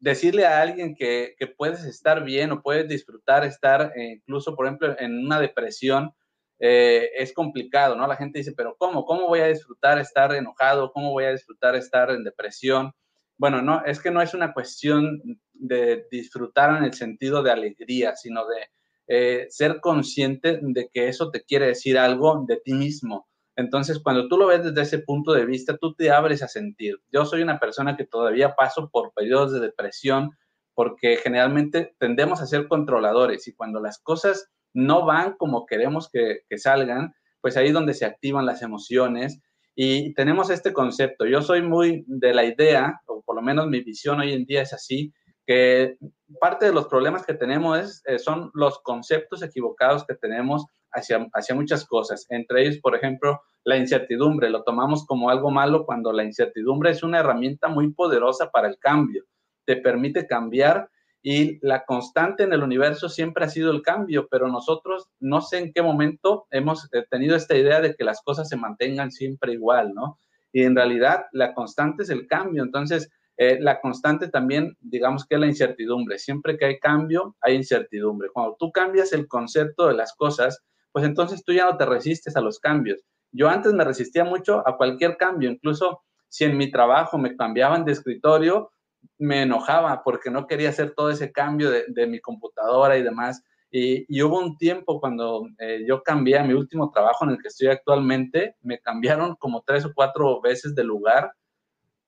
decirle a alguien que, puedes estar bien o puedes disfrutar estar eh, incluso, por ejemplo, en una depresión, eh, es complicado, ¿no? La gente dice, pero ¿cómo? ¿Cómo voy a disfrutar estar enojado? ¿Cómo voy a disfrutar estar en depresión? Bueno, no, es que no es una cuestión de disfrutar en el sentido de alegría, sino de eh, ser consciente de que eso te quiere decir algo de ti mismo. Entonces, cuando tú lo ves desde ese punto de vista, tú te abres a sentir. Yo soy una persona que todavía paso por periodos de depresión porque generalmente tendemos a ser controladores y cuando las cosas no van como queremos que, salgan, pues ahí es donde se activan las emociones Y tenemos este concepto. Yo soy muy de la idea, o por lo menos mi visión hoy en día es así, que parte de los problemas que tenemos es, eh, son los conceptos equivocados que tenemos hacia, muchas cosas. Entre ellos, por ejemplo, la incertidumbre. Lo tomamos como algo malo cuando la incertidumbre es una herramienta muy poderosa para el cambio. Te permite cambiar y la constante en el universo siempre ha sido el cambio, pero nosotros no sé en qué momento hemos eh, tenido esta idea de que las cosas se mantengan siempre igual, ¿no? Y en realidad la constante es el cambio, entonces eh, la constante también, digamos que es la incertidumbre, siempre que hay cambio hay incertidumbre. Cuando tú cambias el concepto de las cosas, pues entonces tú ya no te resistes a los cambios. Yo antes me resistía mucho a cualquier cambio, incluso si en mi trabajo me cambiaban de escritorio, me enojaba porque no quería hacer todo ese cambio de, mi computadora y demás. Y, hubo un tiempo cuando eh, yo cambié a mi último trabajo en el que estoy actualmente, me cambiaron como tres o cuatro veces de lugar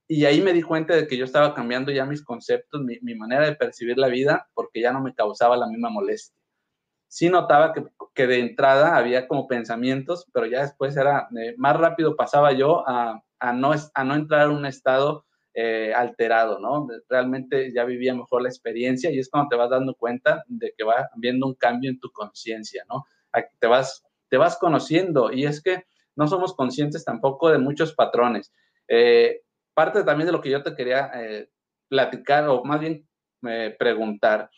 y ahí me di cuenta de que yo estaba cambiando ya mis conceptos, mi, mi manera de percibir la vida, porque ya no me causaba la misma molestia. Sí notaba que, que de entrada había como pensamientos, pero ya después era, eh, más rápido pasaba yo a, a, no, a no entrar en un estado eh, alterado, ¿no? Realmente ya vivía mejor la experiencia y es cuando te vas dando cuenta de que va habiendo un cambio en tu conciencia, ¿no? Te vas, te vas conociendo y es que no somos conscientes tampoco de muchos patrones. Eh, parte también de lo que yo te quería eh, platicar o más bien preguntar.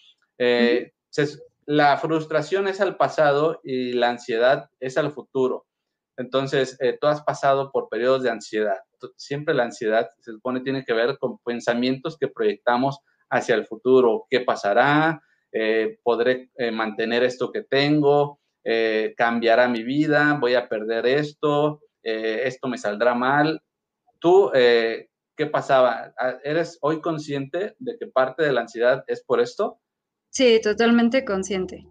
La frustración es al pasado y la ansiedad es al futuro. Entonces, tú has pasado por periodos de ansiedad siempre la ansiedad se supone tiene que ver con pensamientos que proyectamos hacia el futuro. ¿Qué pasará? Eh, ¿Podré eh, mantener esto que tengo? Eh, ¿Cambiará mi vida? ¿Voy a perder esto? ¿Esto me saldrá mal? ¿Tú qué pasaba? Ah, ¿Eres hoy consciente de que parte de la ansiedad es por esto? Sí, totalmente consciente.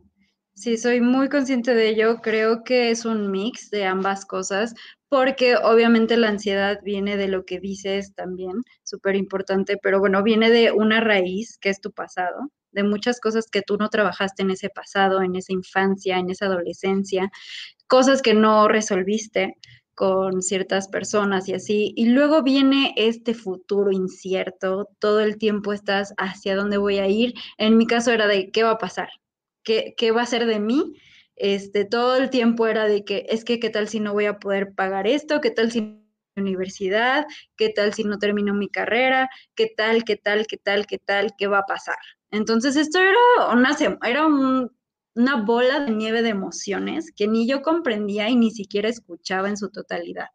Sí, soy muy consciente de ello. Creo que es un mix de ambas cosas, porque obviamente la ansiedad viene de lo que dices también, súper importante, pero bueno, viene de una raíz que es tu pasado, de muchas cosas que tú no trabajaste en ese pasado, en esa infancia, en esa adolescencia, cosas que no resolviste con ciertas personas y así. Y luego viene este futuro incierto, todo el tiempo estás hacia dónde voy a ir. En mi caso era de qué va a pasar, ¿qué, va a ser de mí? Este, todo el tiempo era de que, es que, ¿qué tal si no voy a poder pagar esto? ¿Qué tal si universidad? ¿Qué tal si no termino mi carrera? ¿Qué tal, qué tal, qué tal, qué tal, qué va a pasar? Entonces, esto era una, era una bola de nieve de emociones que ni yo comprendía y ni siquiera escuchaba en su totalidad.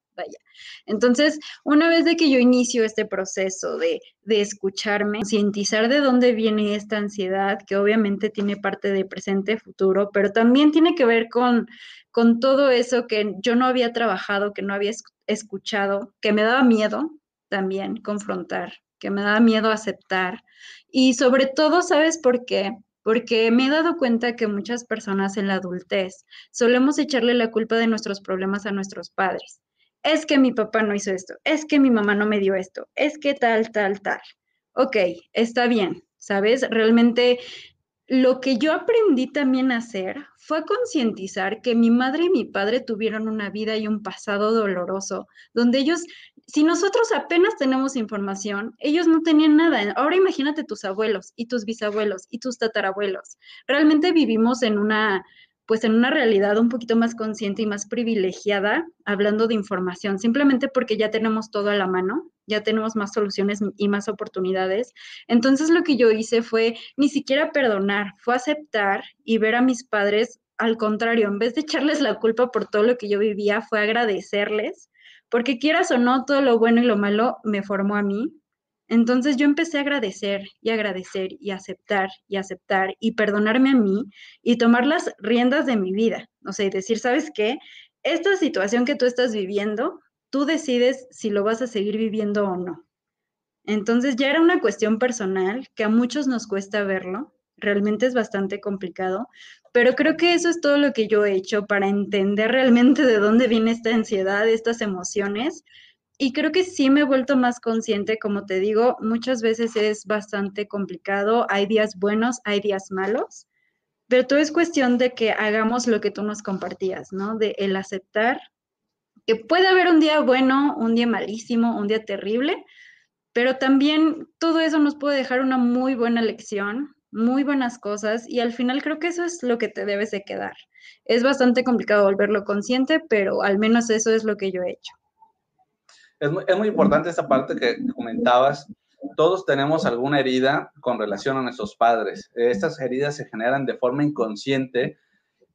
Entonces, una vez de que yo inicio este proceso de, de escucharme, concientizar de dónde viene esta ansiedad, que obviamente tiene parte de presente, futuro, pero también tiene que ver con, con todo eso que yo no había trabajado, que no había escuchado, que me daba miedo también confrontar, que me daba miedo aceptar. Y sobre todo, ¿sabes por qué? Porque me he dado cuenta que muchas personas en la adultez solemos echarle la culpa de nuestros problemas a nuestros padres es que mi papá no hizo esto, es que mi mamá no me dio esto, es que tal, tal, tal. Ok, está bien, ¿sabes? Realmente lo que yo aprendí también a hacer fue concientizar que mi madre y mi padre tuvieron una vida y un pasado doloroso, donde ellos, si nosotros apenas tenemos información, ellos no tenían nada. Ahora imagínate tus abuelos y tus bisabuelos y tus tatarabuelos. Realmente vivimos en una pues en una realidad un poquito más consciente y más privilegiada, hablando de información, simplemente porque ya tenemos todo a la mano, ya tenemos más soluciones y más oportunidades. Entonces lo que yo hice fue ni siquiera perdonar, fue aceptar y ver a mis padres, al contrario, en vez de echarles la culpa por todo lo que yo vivía, fue agradecerles, porque quieras o no, todo lo bueno y lo malo me formó a mí, entonces yo empecé a agradecer y agradecer y aceptar y aceptar y perdonarme a mí y tomar las riendas de mi vida. O sea, y decir, ¿sabes qué? Esta situación que tú estás viviendo, tú decides si lo vas a seguir viviendo o no. Entonces ya era una cuestión personal que a muchos nos cuesta verlo, realmente es bastante complicado, pero creo que eso es todo lo que yo he hecho para entender realmente de dónde viene esta ansiedad, estas emociones y creo que sí me he vuelto más consciente, como te digo, muchas veces es bastante complicado, hay días buenos, hay días malos, pero todo es cuestión de que hagamos lo que tú nos compartías, ¿no? De el aceptar que puede haber un día bueno, un día malísimo, un día terrible, pero también todo eso nos puede dejar una muy buena lección, muy buenas cosas y al final creo que eso es lo que te debes de quedar. Es bastante complicado volverlo consciente, pero al menos eso es lo que yo he hecho. Es muy, importante esta parte que comentabas. Todos tenemos alguna herida con relación a nuestros padres. Estas heridas se generan de forma inconsciente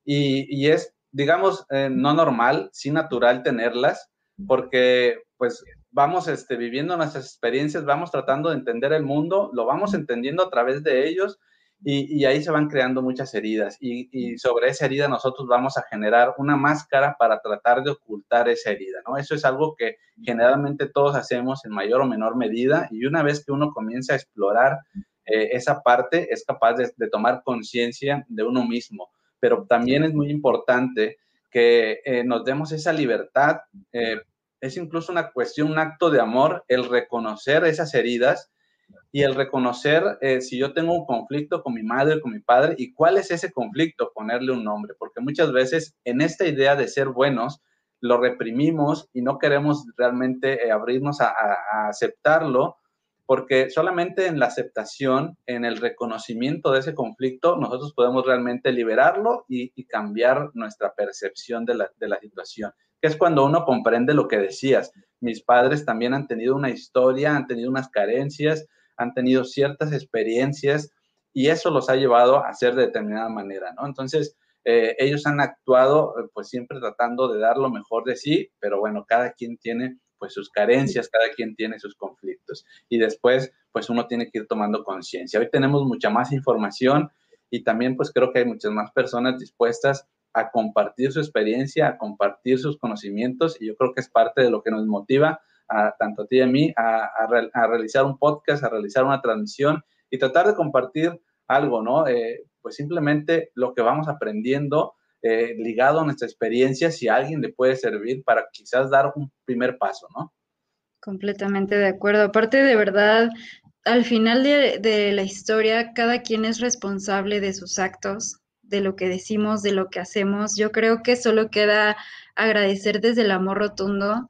y, y es, digamos, eh, no normal, sí natural tenerlas, porque pues vamos este, viviendo nuestras experiencias, vamos tratando de entender el mundo, lo vamos entendiendo a través de ellos y, ahí se van creando muchas heridas y, sobre esa herida nosotros vamos a generar una máscara para tratar de ocultar esa herida, ¿no? Eso es algo que generalmente todos hacemos en mayor o menor medida y una vez que uno comienza a explorar eh, esa parte es capaz de, tomar conciencia de uno mismo, pero también es muy importante que eh, nos demos esa libertad. Eh, es incluso una cuestión, un acto de amor, el reconocer esas heridas y el reconocer eh, si yo tengo un conflicto con mi madre, con mi padre, y cuál es ese conflicto, ponerle un nombre, porque muchas veces en esta idea de ser buenos, lo reprimimos y no queremos realmente eh, abrirnos a, aceptarlo, porque solamente en la aceptación, en el reconocimiento de ese conflicto, nosotros podemos realmente liberarlo y, cambiar nuestra percepción de la, de la situación, que es cuando uno comprende lo que decías. Mis padres también han tenido una historia, han tenido unas carencias, han tenido ciertas experiencias y eso los ha llevado a hacer de determinada manera, ¿no? Entonces, eh, ellos han actuado eh, pues siempre tratando de dar lo mejor de sí, pero bueno, cada quien tiene pues sus carencias, cada quien tiene sus conflictos y después pues uno tiene que ir tomando conciencia. Hoy tenemos mucha más información y también pues creo que hay muchas más personas dispuestas a compartir su experiencia, a compartir sus conocimientos y yo creo que es parte de lo que nos motiva a, tanto a ti y a mí a, realizar un podcast, a realizar una transmisión y tratar de compartir algo, ¿no? Eh, pues simplemente lo que vamos aprendiendo eh, ligado a nuestra experiencia, si a alguien le puede servir para quizás dar un primer paso, ¿no? Completamente de acuerdo. Aparte, de verdad, al final de, la historia, cada quien es responsable de sus actos, de lo que decimos, de lo que hacemos. Yo creo que solo queda agradecer desde el amor rotundo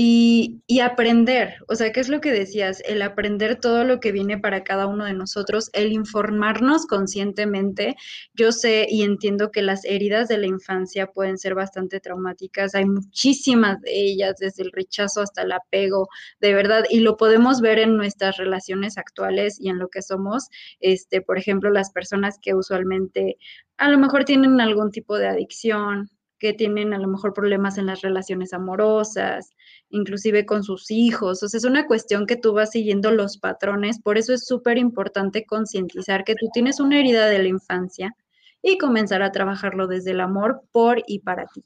y, aprender, o sea, ¿qué es lo que decías? El aprender todo lo que viene para cada uno de nosotros, el informarnos conscientemente. Yo sé y entiendo que las heridas de la infancia pueden ser bastante traumáticas, hay muchísimas de ellas, desde el rechazo hasta el apego, de verdad, y lo podemos ver en nuestras relaciones actuales y en lo que somos, este, por ejemplo, las personas que usualmente a lo mejor tienen algún tipo de adicción, que tienen a lo mejor problemas en las relaciones amorosas, inclusive con sus hijos. O sea, es una cuestión que tú vas siguiendo los patrones. Por eso es súper importante concientizar que tú tienes una herida de la infancia y comenzar a trabajarlo desde el amor por y para ti.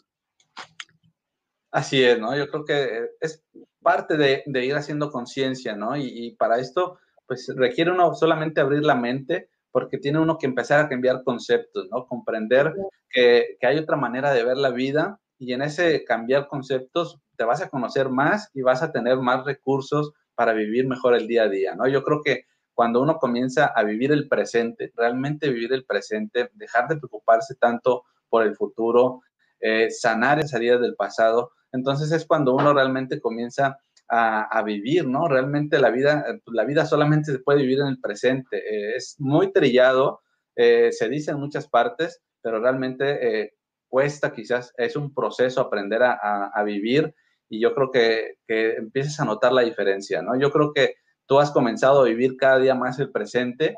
Así es, ¿no? Yo creo que es parte de, ir haciendo conciencia, ¿no? Y, y, para esto, pues requiere uno solamente abrir la mente, porque tiene uno que empezar a cambiar conceptos, ¿no? Comprender que, hay otra manera de ver la vida y en ese cambiar conceptos te vas a conocer más y vas a tener más recursos para vivir mejor el día a día, ¿no? Yo creo que cuando uno comienza a vivir el presente, realmente vivir el presente, dejar de preocuparse tanto por el futuro, eh, sanar esa heridas del pasado, entonces es cuando uno realmente comienza a, vivir, ¿no? Realmente la vida, la vida solamente se puede vivir en el presente. Eh, es muy trillado, eh, se dice en muchas partes, pero realmente eh, cuesta quizás, es un proceso aprender a, vivir y yo creo que, que empieces a notar la diferencia, ¿no? Yo creo que tú has comenzado a vivir cada día más el presente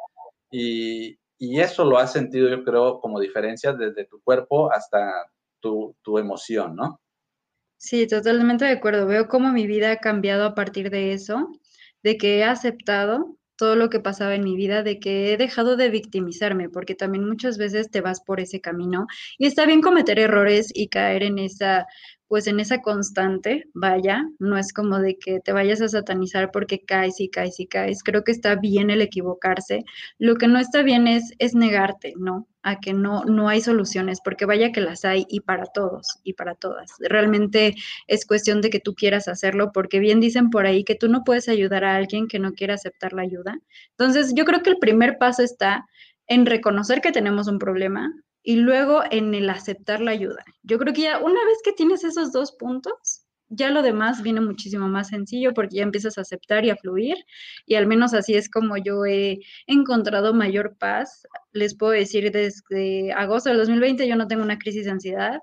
y, y eso lo has sentido, yo creo, como diferencia desde tu cuerpo hasta tu, tu emoción, ¿no? Sí, totalmente de acuerdo. Veo cómo mi vida ha cambiado a partir de eso, de que he aceptado todo lo que pasaba en mi vida, de que he dejado de victimizarme, porque también muchas veces te vas por ese camino y está bien cometer errores y caer en esa pues en esa constante, vaya, no es como de que te vayas a satanizar porque caes y caes y caes. Creo que está bien el equivocarse. Lo que no está bien es, es negarte, ¿no? A que no, no hay soluciones, porque vaya que las hay y para todos y para todas. Realmente es cuestión de que tú quieras hacerlo, porque bien dicen por ahí que tú no puedes ayudar a alguien que no quiera aceptar la ayuda. Entonces, yo creo que el primer paso está en reconocer que tenemos un problema, y luego en el aceptar la ayuda. Yo creo que ya una vez que tienes esos dos puntos, ya lo demás viene muchísimo más sencillo porque ya empiezas a aceptar y a fluir y al menos así es como yo he encontrado mayor paz. Les puedo decir desde agosto del 2020 yo no tengo una crisis de ansiedad.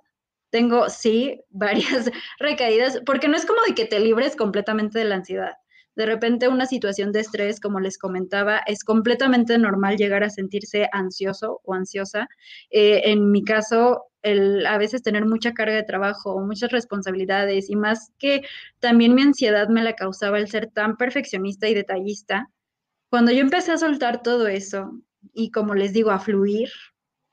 Tengo, sí, varias recaídas, porque no es como de que te libres completamente de la ansiedad. De repente una situación de estrés, como les comentaba, es completamente normal llegar a sentirse ansioso o ansiosa. Eh, en mi caso, a veces tener mucha carga de trabajo muchas responsabilidades y más que también mi ansiedad me la causaba el ser tan perfeccionista y detallista. Cuando yo empecé a soltar todo eso y como les digo, a fluir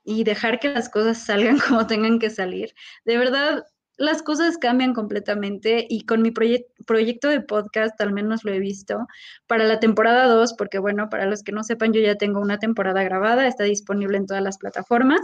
y dejar que las cosas salgan como tengan que salir, de verdad las cosas cambian completamente y con mi proyecto de podcast al menos lo he visto para la temporada 2, porque bueno, para los que no sepan, yo ya tengo una temporada grabada, está disponible en todas las plataformas.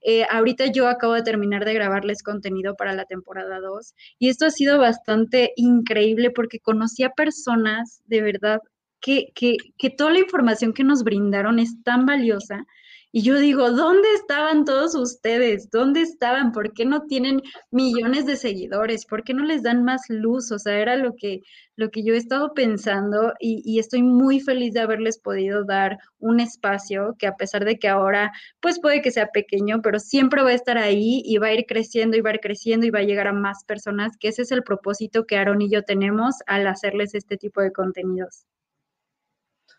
Eh, ahorita yo acabo de terminar de grabarles contenido para la temporada 2 y esto ha sido bastante increíble porque conocí a personas de verdad que, que, que toda la información que nos brindaron es tan valiosa y yo digo, ¿dónde estaban todos ustedes? ¿Dónde estaban? ¿Por qué no tienen millones de seguidores? ¿Por qué no les dan más luz? O sea, era lo que, lo que yo he estado pensando y, y estoy muy feliz de haberles podido dar un espacio que a pesar de que ahora, pues puede que sea pequeño, pero siempre va a estar ahí y va a ir creciendo y va a ir creciendo y va a llegar a más personas, que ese es el propósito que Aaron y yo tenemos al hacerles este tipo de contenidos.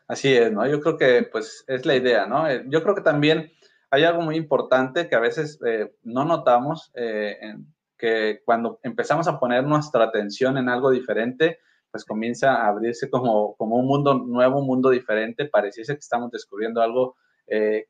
Así es, ¿no? Yo creo que pues es la idea, ¿no? Eh, yo creo que también hay algo muy importante que a veces eh, no notamos, eh, que cuando empezamos a poner nuestra atención en algo diferente, pues comienza a abrirse como, como un mundo nuevo, un mundo diferente, pareciese que estamos descubriendo algo que,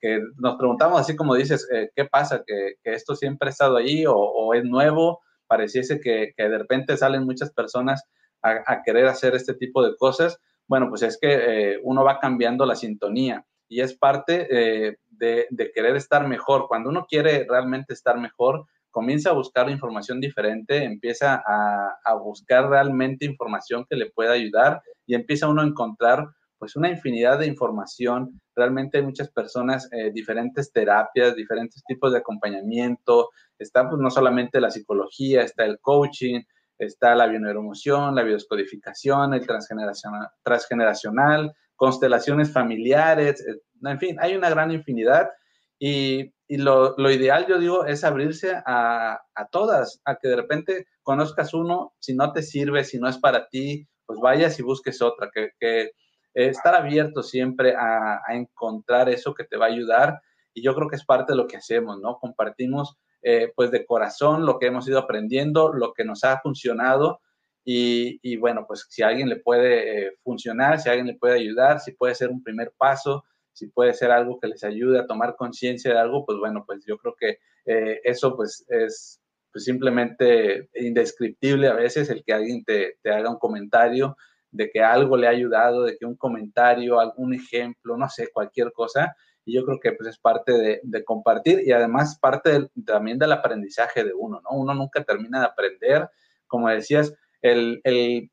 que, nos preguntamos así como dices, ¿qué pasa? ¿Que, ¿Que, esto siempre ha estado ahí o, o es nuevo? Pareciese que, que, de repente salen muchas personas a, a querer hacer este tipo de cosas bueno, pues es que eh, uno va cambiando la sintonía y es parte eh, de, querer estar mejor. Cuando uno quiere realmente estar mejor, comienza a buscar información diferente, empieza a, buscar realmente información que le pueda ayudar y empieza uno a encontrar pues una infinidad de información. Realmente hay muchas personas, eh, diferentes terapias, diferentes tipos de acompañamiento. Está pues no solamente la psicología, está el coaching, está la bioneuromoción, la biodescodificación, el transgeneracional, transgeneracional constelaciones familiares, eh, en fin, hay una gran infinidad y, y lo, lo, ideal, yo digo, es abrirse a, a, todas, a que de repente conozcas uno, si no te sirve, si no es para ti, pues vayas y busques otra, que, eh, estar abierto siempre a, a encontrar eso que te va a ayudar y yo creo que es parte de lo que hacemos, ¿no? Compartimos eh, pues de corazón lo que hemos ido aprendiendo, lo que nos ha funcionado. Y, bueno, pues si alguien le puede eh, funcionar, si alguien le puede ayudar, si puede ser un primer paso, si puede ser algo que les ayude a tomar conciencia de algo, pues bueno, pues yo creo que eh, eso pues es pues simplemente indescriptible a veces el que alguien te, te haga un comentario de que algo le ha ayudado, de que un comentario, algún ejemplo, no sé, cualquier cosa, yo creo que pues, es parte de, compartir y además parte también del aprendizaje de uno, ¿no? Uno nunca termina de aprender, como decías, el,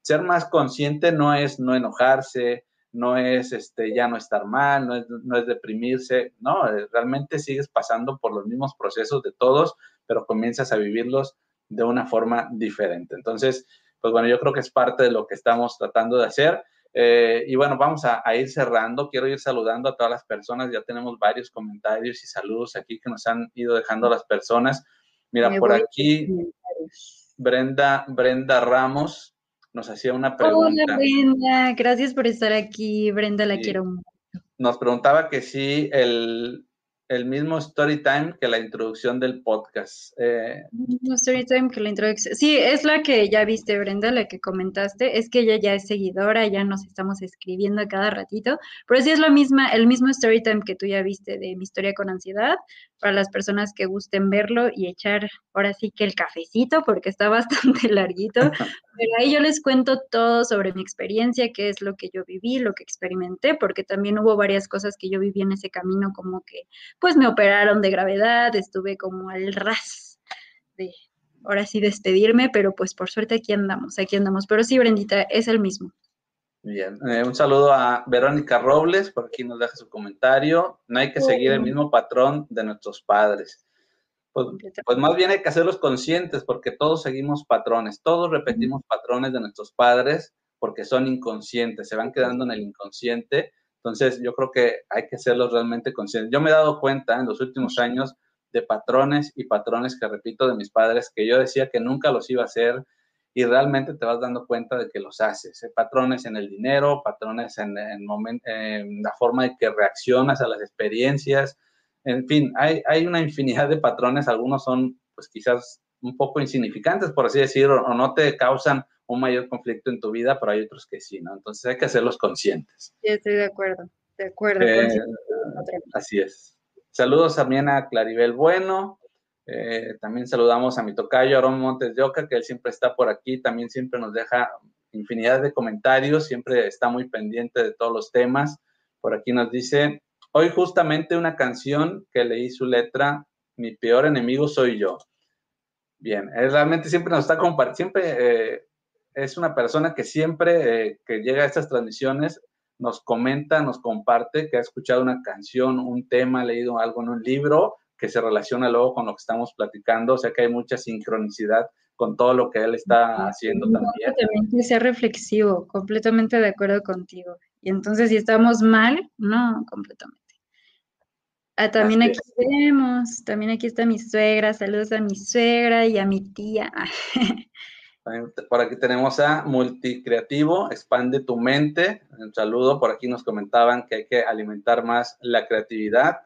ser más consciente no es no enojarse, no es este, ya no estar mal, no es, no es deprimirse, no, eh, realmente sigues pasando por los mismos procesos de todos, pero comienzas a vivirlos de una forma diferente. Entonces, pues bueno, yo creo que es parte de lo que estamos tratando de hacer. Eh, y bueno, vamos a, ir cerrando. Quiero ir saludando a todas las personas. Ya tenemos varios comentarios y saludos aquí que nos han ido dejando las personas. Mira, por aquí Brenda, Brenda Ramos nos hacía una pregunta. Hola Brenda, gracias por estar aquí. Brenda, la quiero mucho. Nos preguntaba que si el, el mismo story time que la introducción del podcast. Eh, story time que la introducción. Sí, es la que ya viste, Brenda, la que comentaste. Es que ella ya es seguidora, ya nos estamos escribiendo cada ratito. Pero sí es la misma, el mismo story time que tú ya viste de mi historia con ansiedad, para las personas que gusten verlo y echar ahora sí que el cafecito, porque está bastante larguito. Pero ahí yo les cuento todo sobre mi experiencia, qué es lo que yo viví, lo que experimenté, porque también hubo varias cosas que yo viví en ese camino, como que pues me operaron de gravedad, estuve como al ras de ahora sí despedirme, pero pues por suerte aquí andamos, aquí andamos. Pero sí, Brendita, es el mismo. Bien, eh, un saludo a Verónica Robles, por aquí nos deja su comentario. No hay que seguir el mismo patrón de nuestros padres. Pues, pues, más bien hay que hacerlos conscientes porque todos seguimos patrones, todos repetimos patrones de nuestros padres porque son inconscientes, se van quedando en el inconsciente. Entonces yo creo que hay que hacerlos realmente conscientes. Yo me he dado cuenta en los últimos años de patrones y patrones que repito de mis padres que yo decía que nunca los iba a hacer y realmente te vas dando cuenta de que los haces. ¿eh? Patrones en el dinero, patrones en, en, la forma de que reaccionas a las experiencias. En fin, hay, hay una infinidad de patrones. Algunos son, pues quizás un poco insignificantes, por así decirlo, o no te causan un mayor conflicto en tu vida, pero hay otros que sí, ¿no? Entonces hay que hacerlos conscientes. Sí, estoy de acuerdo, de acuerdo. Eh, así es. Saludos también a Claribel Bueno. Eh, también saludamos a mi tocayo Aaron Montes de Oca, que él siempre está por aquí, también siempre nos deja infinidad de comentarios, siempre está muy pendiente de todos los temas. Por aquí nos dice, hoy justamente una canción que leí su letra, Mi peor enemigo soy yo. Bien, él realmente siempre nos está compartiendo, siempre eh, es una persona que siempre eh, que llega a estas transmisiones nos comenta, nos comparte que ha escuchado una canción, un tema, ha leído algo en un libro que se relaciona luego con lo que estamos platicando, o sea que hay mucha sincronicidad con todo lo que él está haciendo también. También que sea reflexivo, completamente de acuerdo contigo. Y entonces si estamos mal, no, completamente. Ah, también aquí vemos, también aquí está mi suegra, saludos a mi suegra y a mi tía. Por aquí tenemos a Multicreativo, expande tu mente. Un saludo, por aquí nos comentaban que hay que alimentar más la creatividad.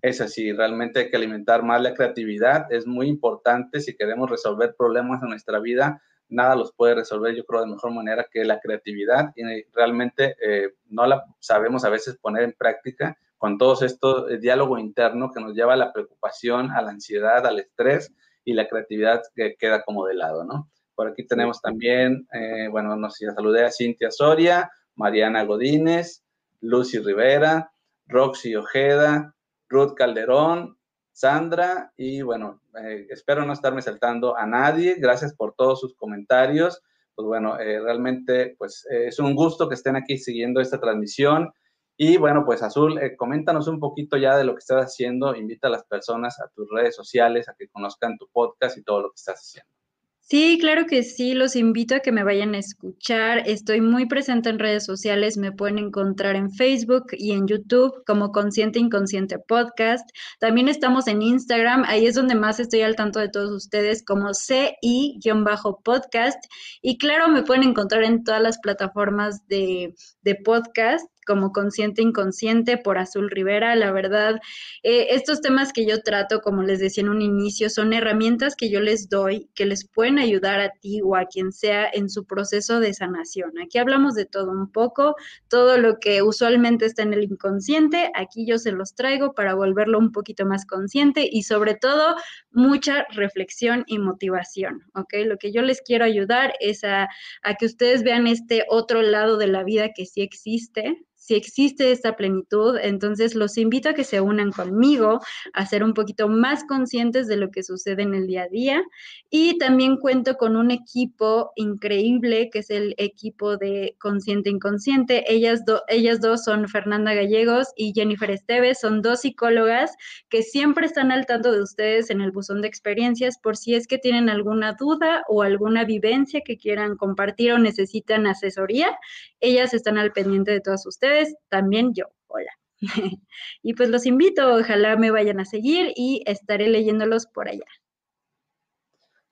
Es así, realmente hay que alimentar más la creatividad. Es muy importante si queremos resolver problemas en nuestra vida. Nada los puede resolver, yo creo, de mejor manera que la creatividad. Y realmente eh, no la sabemos a veces poner en práctica con todo esto, el diálogo interno que nos lleva a la preocupación, a la ansiedad, al estrés y la creatividad que queda como de lado, ¿no? Por aquí tenemos también, eh, bueno, nos saludé a Cintia Soria, Mariana Godínez, Lucy Rivera, Roxy Ojeda, Ruth Calderón, Sandra y bueno, eh, espero no estarme saltando a nadie. Gracias por todos sus comentarios. Pues bueno, eh, realmente pues es un gusto que estén aquí siguiendo esta transmisión. Y bueno, pues Azul, coméntanos un poquito ya de lo que estás haciendo. Invita a las personas a tus redes sociales a que conozcan tu podcast y todo lo que estás haciendo. Sí, claro que sí, los invito a que me vayan a escuchar. Estoy muy presente en redes sociales, me pueden encontrar en Facebook y en YouTube como Consciente Inconsciente Podcast. También estamos en Instagram, ahí es donde más estoy al tanto de todos ustedes como CI-podcast. Y claro, me pueden encontrar en todas las plataformas de, de podcast como Consciente Inconsciente por Azul Rivera. La verdad, eh, estos temas que yo trato, como les decía en un inicio, son herramientas que yo les doy que les pueden ayudar a ti o a quien sea en su proceso de sanación. Aquí hablamos de todo un poco, todo lo que usualmente está en el inconsciente, aquí yo se los traigo para volverlo un poquito más consciente y sobre todo mucha reflexión y motivación, ¿ok? Lo que yo les quiero ayudar es a, a que ustedes vean este otro lado de la vida que sí existe, si existe esta plenitud, entonces los invito a que se unan conmigo, a ser un poquito más conscientes de lo que sucede en el día a día. Y también cuento con un equipo increíble, que es el equipo de Consciente Inconsciente. Ellas, ellas dos son Fernanda Gallegos y Jennifer Esteves, son dos psicólogas que siempre están al tanto de ustedes en el buzón de experiencias por si es que tienen alguna duda o alguna vivencia que quieran compartir o necesitan asesoría. Ellas están al pendiente de todas ustedes también yo. Hola. y pues los invito, ojalá me vayan a seguir y estaré leyéndolos por allá.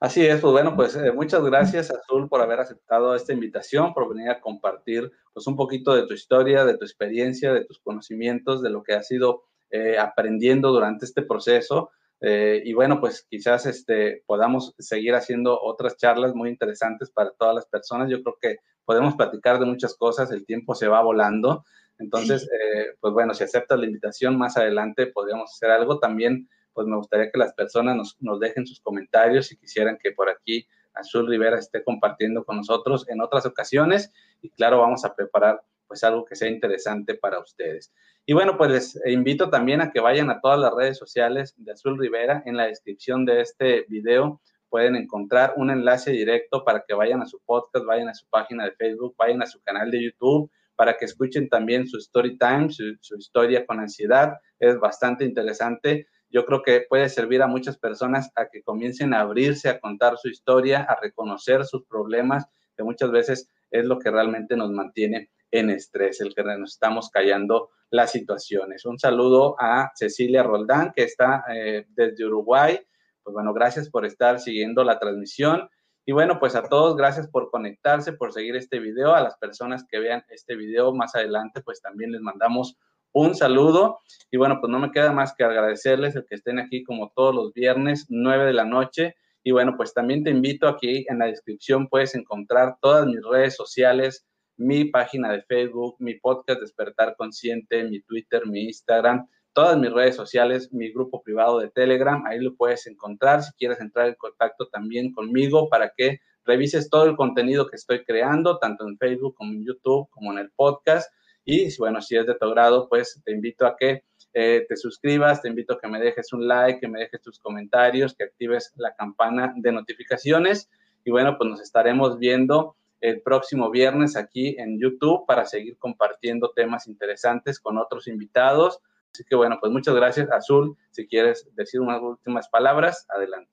Así es, pues bueno, pues eh, muchas gracias Azul por haber aceptado esta invitación, por venir a compartir pues un poquito de tu historia, de tu experiencia, de tus conocimientos, de lo que has ido eh, aprendiendo durante este proceso. Eh, y bueno, pues quizás este, podamos seguir haciendo otras charlas muy interesantes para todas las personas. Yo creo que podemos platicar de muchas cosas, el tiempo se va volando. Entonces, eh, pues bueno, si aceptas la invitación, más adelante podríamos hacer algo. También, pues me gustaría que las personas nos, nos dejen sus comentarios si quisieran que por aquí Azul Rivera esté compartiendo con nosotros en otras ocasiones. Y claro, vamos a preparar pues algo que sea interesante para ustedes. Y bueno, pues les invito también a que vayan a todas las redes sociales de Azul Rivera. En la descripción de este video pueden encontrar un enlace directo para que vayan a su podcast, vayan a su página de Facebook, vayan a su canal de YouTube, para que escuchen también su story time, su, historia con ansiedad. Es bastante interesante. yo creo que puede servir a muchas personas a que comiencen a abrirse, a contar su historia, a reconocer sus problemas, que muchas veces es lo que realmente nos mantiene en estrés, el que nos estamos callando las situaciones. Un saludo a Cecilia Roldán, que está eh, desde Uruguay. Pues bueno, gracias por estar siguiendo la transmisión. Y bueno, pues a todos, gracias por conectarse, por seguir este video. A las personas que vean este video más adelante, pues también les mandamos un saludo. Y bueno, pues no me queda más que agradecerles el que estén aquí como todos los viernes, 9 de la noche. Y bueno, pues también te invito aquí en la descripción puedes encontrar todas mis redes sociales, mi página de Facebook, mi podcast Despertar Consciente, mi Twitter, mi Instagram, todas mis redes sociales, mi grupo privado de Telegram, ahí lo puedes encontrar si quieres entrar en contacto también conmigo para que revises todo el contenido que estoy creando, tanto en Facebook como en YouTube, como en el podcast. Y bueno, si es de tu grado, pues te invito a que eh, te suscribas, te invito a que me dejes un like, que me dejes tus comentarios, que actives la campana de notificaciones. Y bueno, pues nos estaremos viendo el próximo viernes aquí en YouTube para seguir compartiendo temas interesantes con otros invitados. Así que bueno, pues muchas gracias, Azul. Si quieres decir unas últimas palabras, adelante.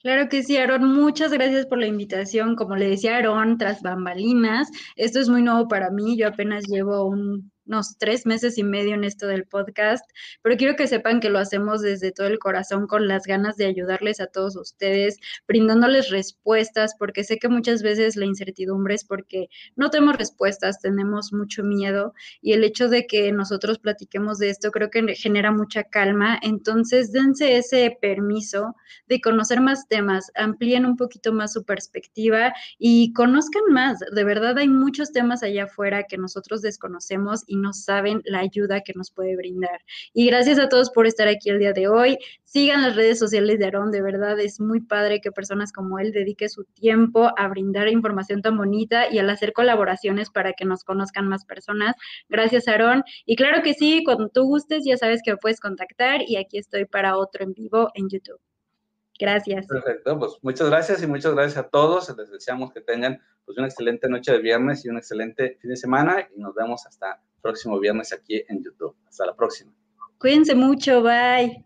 Claro que sí, Aaron. Muchas gracias por la invitación. Como le decía Aaron, tras bambalinas, esto es muy nuevo para mí. Yo apenas llevo un unos tres meses y medio en esto del podcast, pero quiero que sepan que lo hacemos desde todo el corazón con las ganas de ayudarles a todos ustedes, brindándoles respuestas, porque sé que muchas veces la incertidumbre es porque no tenemos respuestas, tenemos mucho miedo y el hecho de que nosotros platiquemos de esto creo que genera mucha calma, entonces dense ese permiso de conocer más temas, amplíen un poquito más su perspectiva y conozcan más, de verdad hay muchos temas allá afuera que nosotros desconocemos no saben la ayuda que nos puede brindar. Y gracias a todos por estar aquí el día de hoy. Sigan las redes sociales de Aarón, de verdad es muy padre que personas como él dedique su tiempo a brindar información tan bonita y al hacer colaboraciones para que nos conozcan más personas. Gracias, Aarón. Y claro que sí, cuando tú gustes, ya sabes que me puedes contactar y aquí estoy para otro en vivo en YouTube. Gracias. Perfecto, pues muchas gracias y muchas gracias a todos. Les deseamos que tengan pues una excelente noche de viernes y un excelente fin de semana y nos vemos hasta próximo viernes aquí en YouTube. Hasta la próxima. Cuídense mucho, bye.